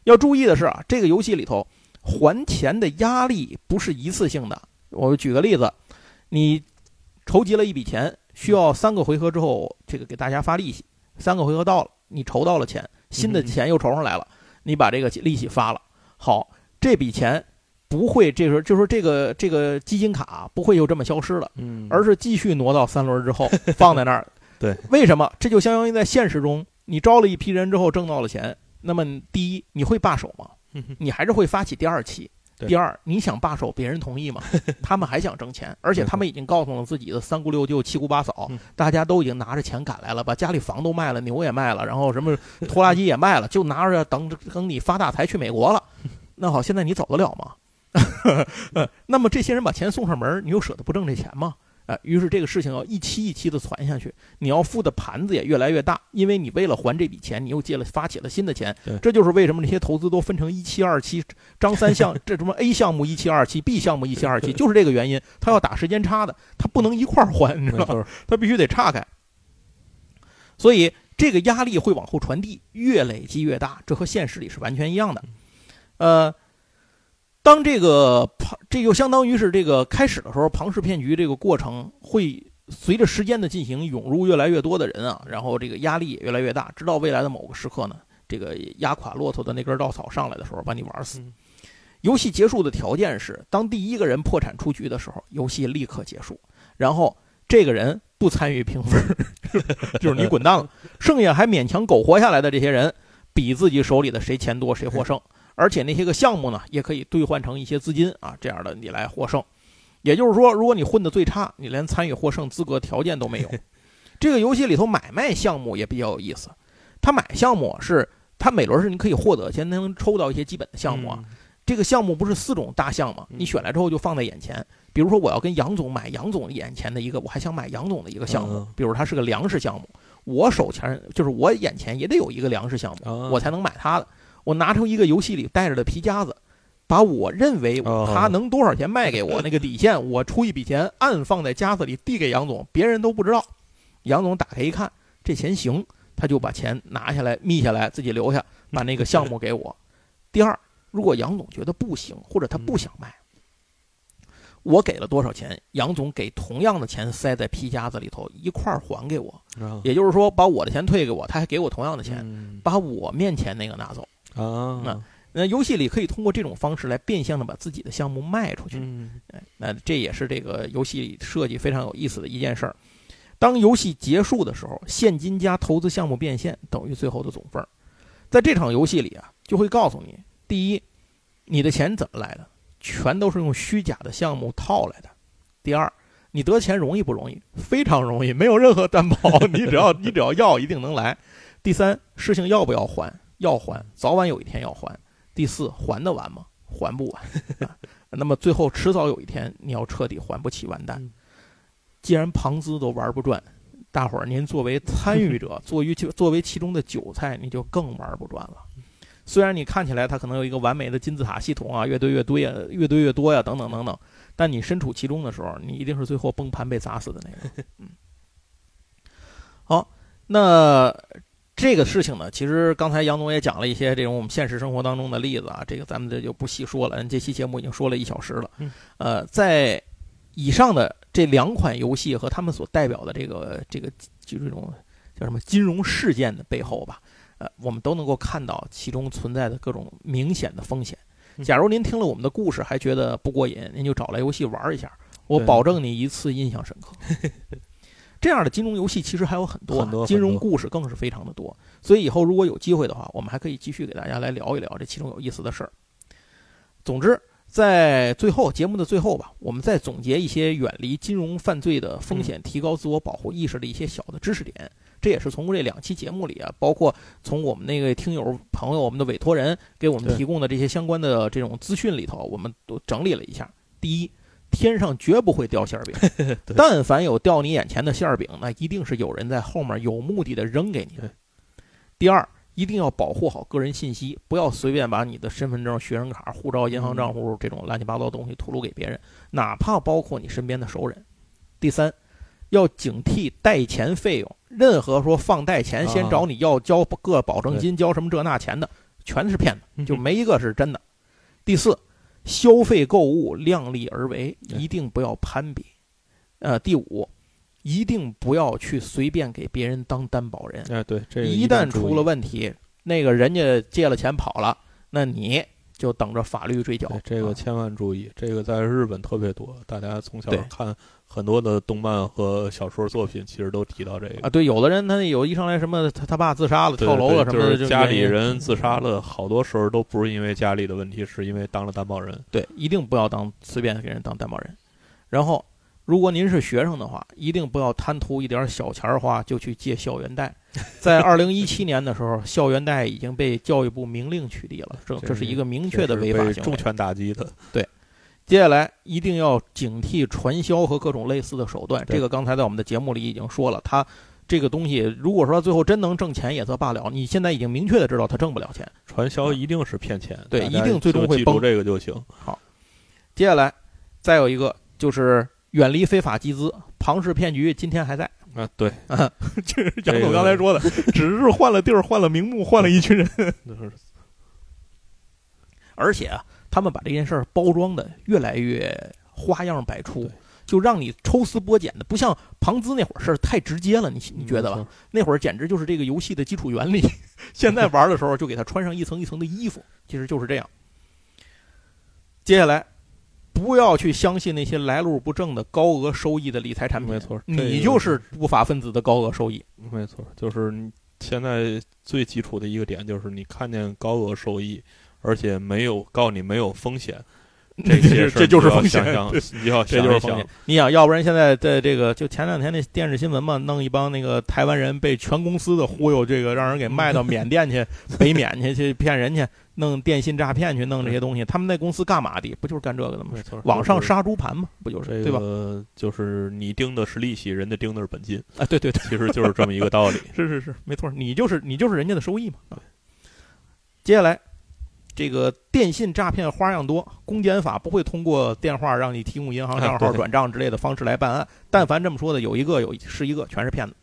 要注意的是啊，这个游戏里头还钱的压力不是一次性的。我举个例子，你筹集了一笔钱，需要三个回合之后，这个给大家发利息。三个回合到了，你筹到了钱，新的钱又筹上来了，你把这个利息发了。好，这笔钱不会，这时候就说这个这个基金卡不会就这么消失了。嗯，而是继续挪到三轮之后 (laughs) 放在那儿。(laughs) 对，为什么？这就相当于在现实中，你招了一批人之后挣到了钱，那么第一，你会罢手吗？你还是会发起第二期。第二，你想罢手，别人同意吗？(laughs) 他们还想挣钱，而且他们已经告诉了自己的三姑六舅、七姑八嫂嗯，大家都已经拿着钱赶来了，把家里房都卖了，牛也卖了，然后什么拖拉机也卖了，就拿着等等你发大财去美国了。那好，现在你走得了吗？(laughs) 呃，那么这些人把钱送上门，你又舍得不挣这钱吗？啊、于是这个事情要一期一期的传下去，你要付的盘子也越来越大，因为你为了还这笔钱，你又借了发起了新的钱，这就是为什么这些投资都分成一期、二期、张三项，(laughs) 这什么 A 项目一期、二期，B 项目一期、二期，就是这个原因，他要打时间差的，他不能一块儿还，你知道吗？没错，它必须得岔开。所以这个压力会往后传递，越累积越大，这和现实里是完全一样的。呃，当这个庞，这就相当于是这个开始的时候，庞氏骗局这个过程会随着时间的进行，涌入越来越多的人啊，然后这个压力也越来越大，直到未来的某个时刻呢，这个压垮骆驼的那根稻草上来的时候，把你玩死。嗯游戏结束的条件是，当第一个人破产出局的时候，游戏立刻结束，然后这个人不参与评分，(laughs) 就是你滚蛋了。剩下还勉强苟活下来的这些人，比自己手里的谁钱多谁获胜。而且那些个项目呢，也可以兑换成一些资金啊，这样的你来获胜。也就是说，如果你混得最差，你连参与获胜资格条件都没有。(laughs) 这个游戏里头买卖项目也比较有意思，他买项目是他每轮是你可以获得先能抽到一些基本的项目啊。这个项目不是四种大项吗？嗯你选来之后就放在眼前。比如说，我要跟杨总买杨总眼前的一个，我还想买杨总的一个项目嗯，比如他是个粮食项目，我手前就是我眼前也得有一个粮食项目，啊我才能买他的。我拿出一个游戏里带着的皮夹子，把我认为哦他能多少钱卖给我那个底线，我出一笔钱暗放在夹子里递给杨总，别人都不知道。杨总打开一看，这钱行，他就把钱拿下来密下来，自己留下，把那个项目给我。第二，如果杨总觉得不行，或者他不想卖，我给了多少钱，杨总给同样的钱塞在皮夹子里头一块儿还给我，啊也就是说把我的钱退给我，他还给我同样的钱，嗯把我面前那个拿走。啊那那游戏里可以通过这种方式来变相的把自己的项目卖出去。嗯哎，那这也是这个游戏设计非常有意思的一件事儿。当游戏结束的时候，现金加投资项目变现等于最后的总分儿。在这场游戏里啊，就会告诉你：第一，你的钱怎么来的？全都是用虚假的项目套来的。第二，你得钱容易不容易？非常容易，没有任何担保，(laughs) 你只要你只要要，一定能来。第三，事情要不要还？要还，早晚有一天要还。第四，还得完吗？还不完。(laughs) 啊那么最后迟早有一天你要彻底还不起，完蛋嗯。既然庞资都玩不转，大伙儿您作为参与者，(laughs) 作为作为其中的韭菜，你就更玩不转了。虽然你看起来它可能有一个完美的金字塔系统啊，越堆越堆呀，越堆越多呀，等等等等，但你身处其中的时候，你一定是最后崩盘被砸死的那个。嗯，好，那这个事情呢，其实刚才杨总也讲了一些这种我们现实生活当中的例子啊，这个咱们这就不细说了。这期节目已经说了一小时了。嗯，呃，在以上的这两款游戏和他们所代表的这个这个就这种叫什么金融事件的背后吧，呃，我们都能够看到其中存在的各种明显的风险。嗯假如您听了我们的故事还觉得不过瘾，您就找来游戏玩一下，我保证你一次印象深刻。(laughs) 这样的金融游戏其实还有很多啊，很多金融故事更是非常的多。所以以后如果有机会的话，我们还可以继续给大家来聊一聊这其中有意思的事儿。总之，在最后节目的最后吧，我们再总结一些远离金融犯罪的风险、提高自我保护意识的一些小的知识点。这也是从这两期节目里啊，包括从我们那个听友朋友、我们的委托人给我们提供的这些相关的这种资讯里头，我们都整理了一下。第一，天上绝不会掉馅儿饼，(laughs) 但凡有掉你眼前的馅儿饼，那一定是有人在后面有目的的扔给你的。第二，一定要保护好个人信息，不要随便把你的身份证、学生卡、护照、银行账户这种乱七八糟的东西吐露给别人，哪怕包括你身边的熟人。第三，要警惕贷钱费用，任何说放贷前先啊找你要交个保证金、交什么这那钱的，全是骗子，嗯就没一个是真的。第四，消费购物量力而为，一定不要攀比。呃，第五，一定不要去随便给别人当担保人，哎对，这一旦出了问题，那个人家借了钱跑了，那你就等着法律追缴。这个啊千万注意，这个在日本特别多，大家从小看很多的动漫和小说作品，其实都提到这个啊，。对，有的人他有一上来什么他他爸自杀了、跳楼了什么的，就是家里人自杀了，好多时候都不是因为家里的问题，是因为当了担保人。对，一定不要当随便给人当担保人。然后，如果您是学生的话，一定不要贪图一点小钱儿花就去借校园贷。(laughs) 在二零一七年的时候，校园贷已经被教育部明令取缔了，这这这是一个明确的违法行为。重拳打击的。对接下来一定要警惕传销和各种类似的手段。这个刚才在我们的节目里已经说了，它这个东西如果说最后真能挣钱也则罢了，你现在已经明确的知道它挣不了钱。传销一定是骗钱，对一定最终就记住会崩这个就行。好接下来再有一个就是远离非法集资，庞氏骗局今天还在。啊，对，啊，这是这个杨总刚才说的，只是换了地儿、换了名目、换了一群人，(laughs) 而且啊，他们把这件事儿包装的越来越花样百出，就让你抽丝剥茧的，不像庞兹那会儿事儿太直接了，你你觉得吧？那会儿简直就是这个游戏的基础原理。现在玩的时候就给他穿上一层一层的衣服，其实就是这样。接下来，不要去相信那些来路不正的高额收益的理财产品，没错这你就是不法分子的高额收益。没错，就是你现在最基础的一个点就是你看见高额收益，而且没有告诉你没有风险，这些事这就是风险你要这就是风险。。你想要不然现在在这个就前两天那电视新闻嘛，弄一帮那个台湾人被全公司的忽悠，这个让人给卖到缅甸去、(laughs) 北缅去去骗人去，弄电信诈骗去弄这些东西。他们那公司干嘛的？不就是干这个的吗？网上杀猪盘嘛，不就是对吧？就是你盯的是利息，人家盯的是本金，啊，对对对，其实就是这么一个道理。(laughs) 是是是，没错，你就是你就是人家的收益嘛。啊接下来这个电信诈骗花样多，公检法不会通过电话让你提供银行账号、转账之类的方式来办案。但凡这么说的，有一个有是一个，全是骗子。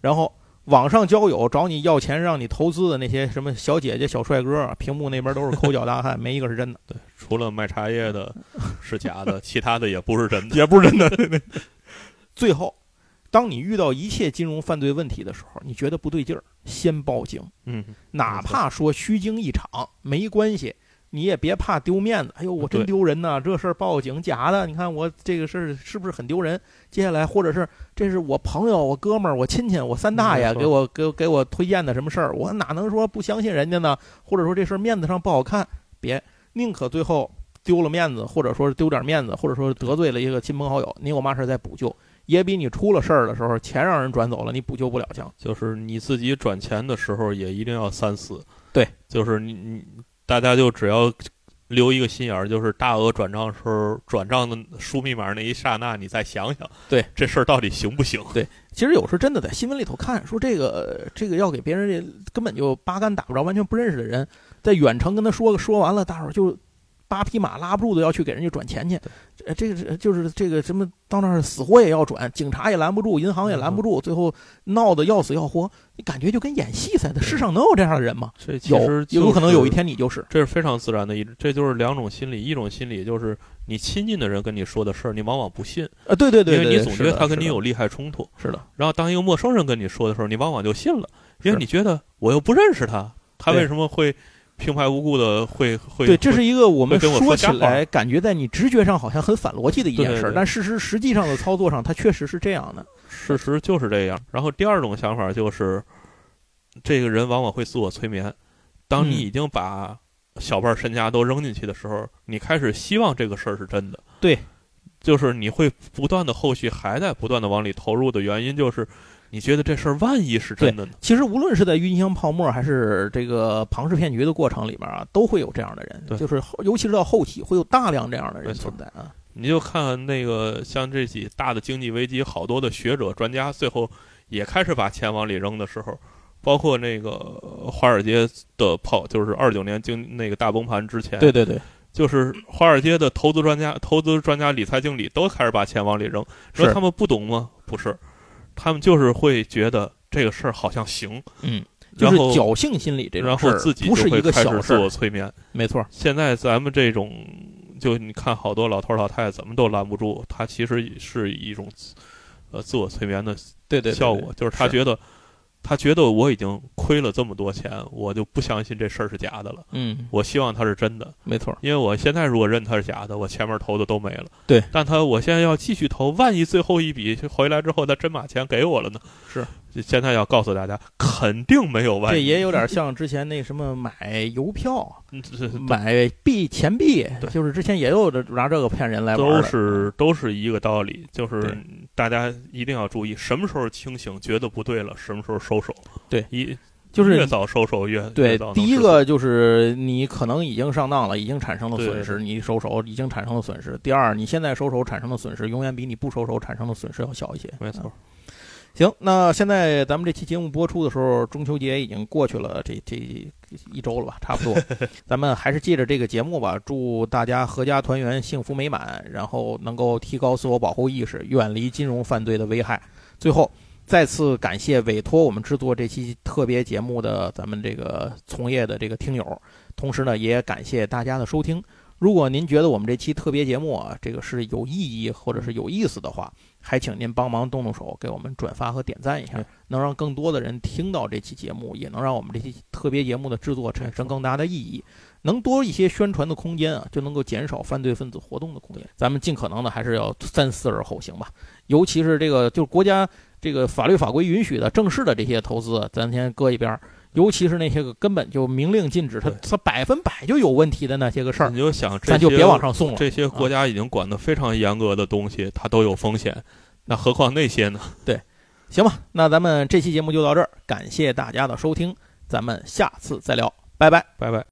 然后网上交友找你要钱让你投资的那些什么小姐姐、小帅哥，屏幕那边都是抠脚大汉，没一个是真的。(laughs) 对除了卖茶叶的是假的，(laughs) 其他的也不是真的。也不是真的。(laughs) 最后，当你遇到一切金融犯罪问题的时候，你觉得不对劲儿，先报警，嗯，哪怕说虚惊一场，没关系。你也别怕丢面子，哎呦，我真丢人呐！这事儿报警假的，你看我这个事儿是不是很丢人？接下来，或者是这是我朋友、我哥们儿、我亲戚、我三大爷给我给我给我推荐的什么事儿，我哪能说不相信人家呢？或者说这事儿面子上不好看，别，宁可最后丢了面子，或者说是丢点面子，或者说得罪了一个亲朋好友，你有嘛事儿再补救，也比你出了事儿的时候钱让人转走了，你补救不了强。就是你自己转钱的时候也一定要三思。对，就是你你大家就只要留一个心眼儿，就是大额转账时候转账的输密码那一刹那，你再想想，对这事儿到底行不行？对其实有时候真的在新闻里头看，说这个这个要给别人这根本就八竿打不着、完全不认识的人，在远程跟他说个说完了，大伙儿就八匹马拉不住的要去给人家转钱去。呃，这个是就是这个什么到那儿死活也要转，警察也拦不住，银行也拦不住，最后闹得要死要活。你感觉就跟演戏似的，世上能有这样的人吗？这其有实，有可能有一天你就是。这是非常自然的一，这就是两种心理，一种心理就是你亲近的人跟你说的事儿，你往往不信，啊，对对对对，因为你总觉得他跟你有利害冲突。是的，然后当一个陌生人跟你说的时候，你往往就信了，因为你觉得我又不认识他，他为什么会平白无故的会会？对，这是一个我们说起来感觉在你直觉上好像很反逻辑的一件事儿，但事实实际上的操作上，它确实是这样的。事实就是这样。然后第二种想法就是，这个人往往会自我催眠。当你嗯已经把小半身家都扔进去的时候，你开始希望这个事儿是真的。对，就是你会不断的后续还在不断的往里投入的原因，就是你觉得这事儿万一是真的呢？其实无论是在郁金香泡沫还是这个庞氏骗局的过程里边啊，都会有这样的人，就是后尤其是到后期会有大量这样的人存在啊。你就看那个像这起大的经济危机，好多的学者专家最后也开始把钱往里扔的时候，包括那个呃华尔街的泡，就是二九年经那个大崩盘之前，对对对，就是华尔街的投资专家、投资专家、理财经理都开始把钱往里扔。说他们不懂吗？不是，他们就是会觉得这个事儿好像行，嗯，就然后是侥幸心理这种然事儿后自己不一个就是会开始自我小事儿，催眠。没错，现在咱们这种，就你看好多老头儿老太太怎么都拦不住，他其实是一种自呃自我催眠的对对对效果，就是他觉得他觉得我已经亏了这么多钱，我就不相信这事儿是假的了。嗯，我希望它是真的，没错，因为我现在如果认它是假的，我前面投的都没了。对，但他我现在要继续投，万一最后一笔回来之后，他真把钱给我了呢？是，现在要告诉大家，肯定没有万一。这也有点像之前那什么买邮票、买币、钱币，就是之前也有的拿这个骗人来玩都是都是一个道理，就是大家一定要注意，什么时候清醒，觉得不对了，什么时候收手。对一就是越早收手越对第一个就是你可能已经上当了，已经产生了损失，你收手已经产生了损失。第二，你现在收手产生的损失，永远比你不收手产生的损失要小一些。没错啊。行，那现在咱们这期节目播出的时候，中秋节已经过去了，这这一周了吧，差不多。(laughs) 咱们还是借着这个节目吧，祝大家阖家团圆、幸福美满，然后能够提高自我保护意识，远离金融犯罪的危害。最后，再次感谢委托我们制作这期特别节目的咱们这个从业的这个听友，同时呢，也感谢大家的收听。如果您觉得我们这期特别节目啊，这个是有意义或者是有意思的话，还请您帮忙动动手，给我们转发和点赞一下，能让更多的人听到这期节目，也能让我们这期特别节目的制作产生更大的意义。能多一些宣传的空间啊，就能够减少犯罪分子活动的空间。咱们尽可能的还是要三思而后行吧，尤其是这个就是国家这个法律法规允许的正式的这些投资，咱先搁一边儿。尤其是那些个根本就明令禁止，它对它百分百就有问题的那些个事儿你，就想这些，咱就别往上送了。这些国家已经管得非常严格的东西，它都有风险，那何况那些呢？(laughs) 对行吧，那咱们这期节目就到这儿，感谢大家的收听，咱们下次再聊，拜拜。拜拜。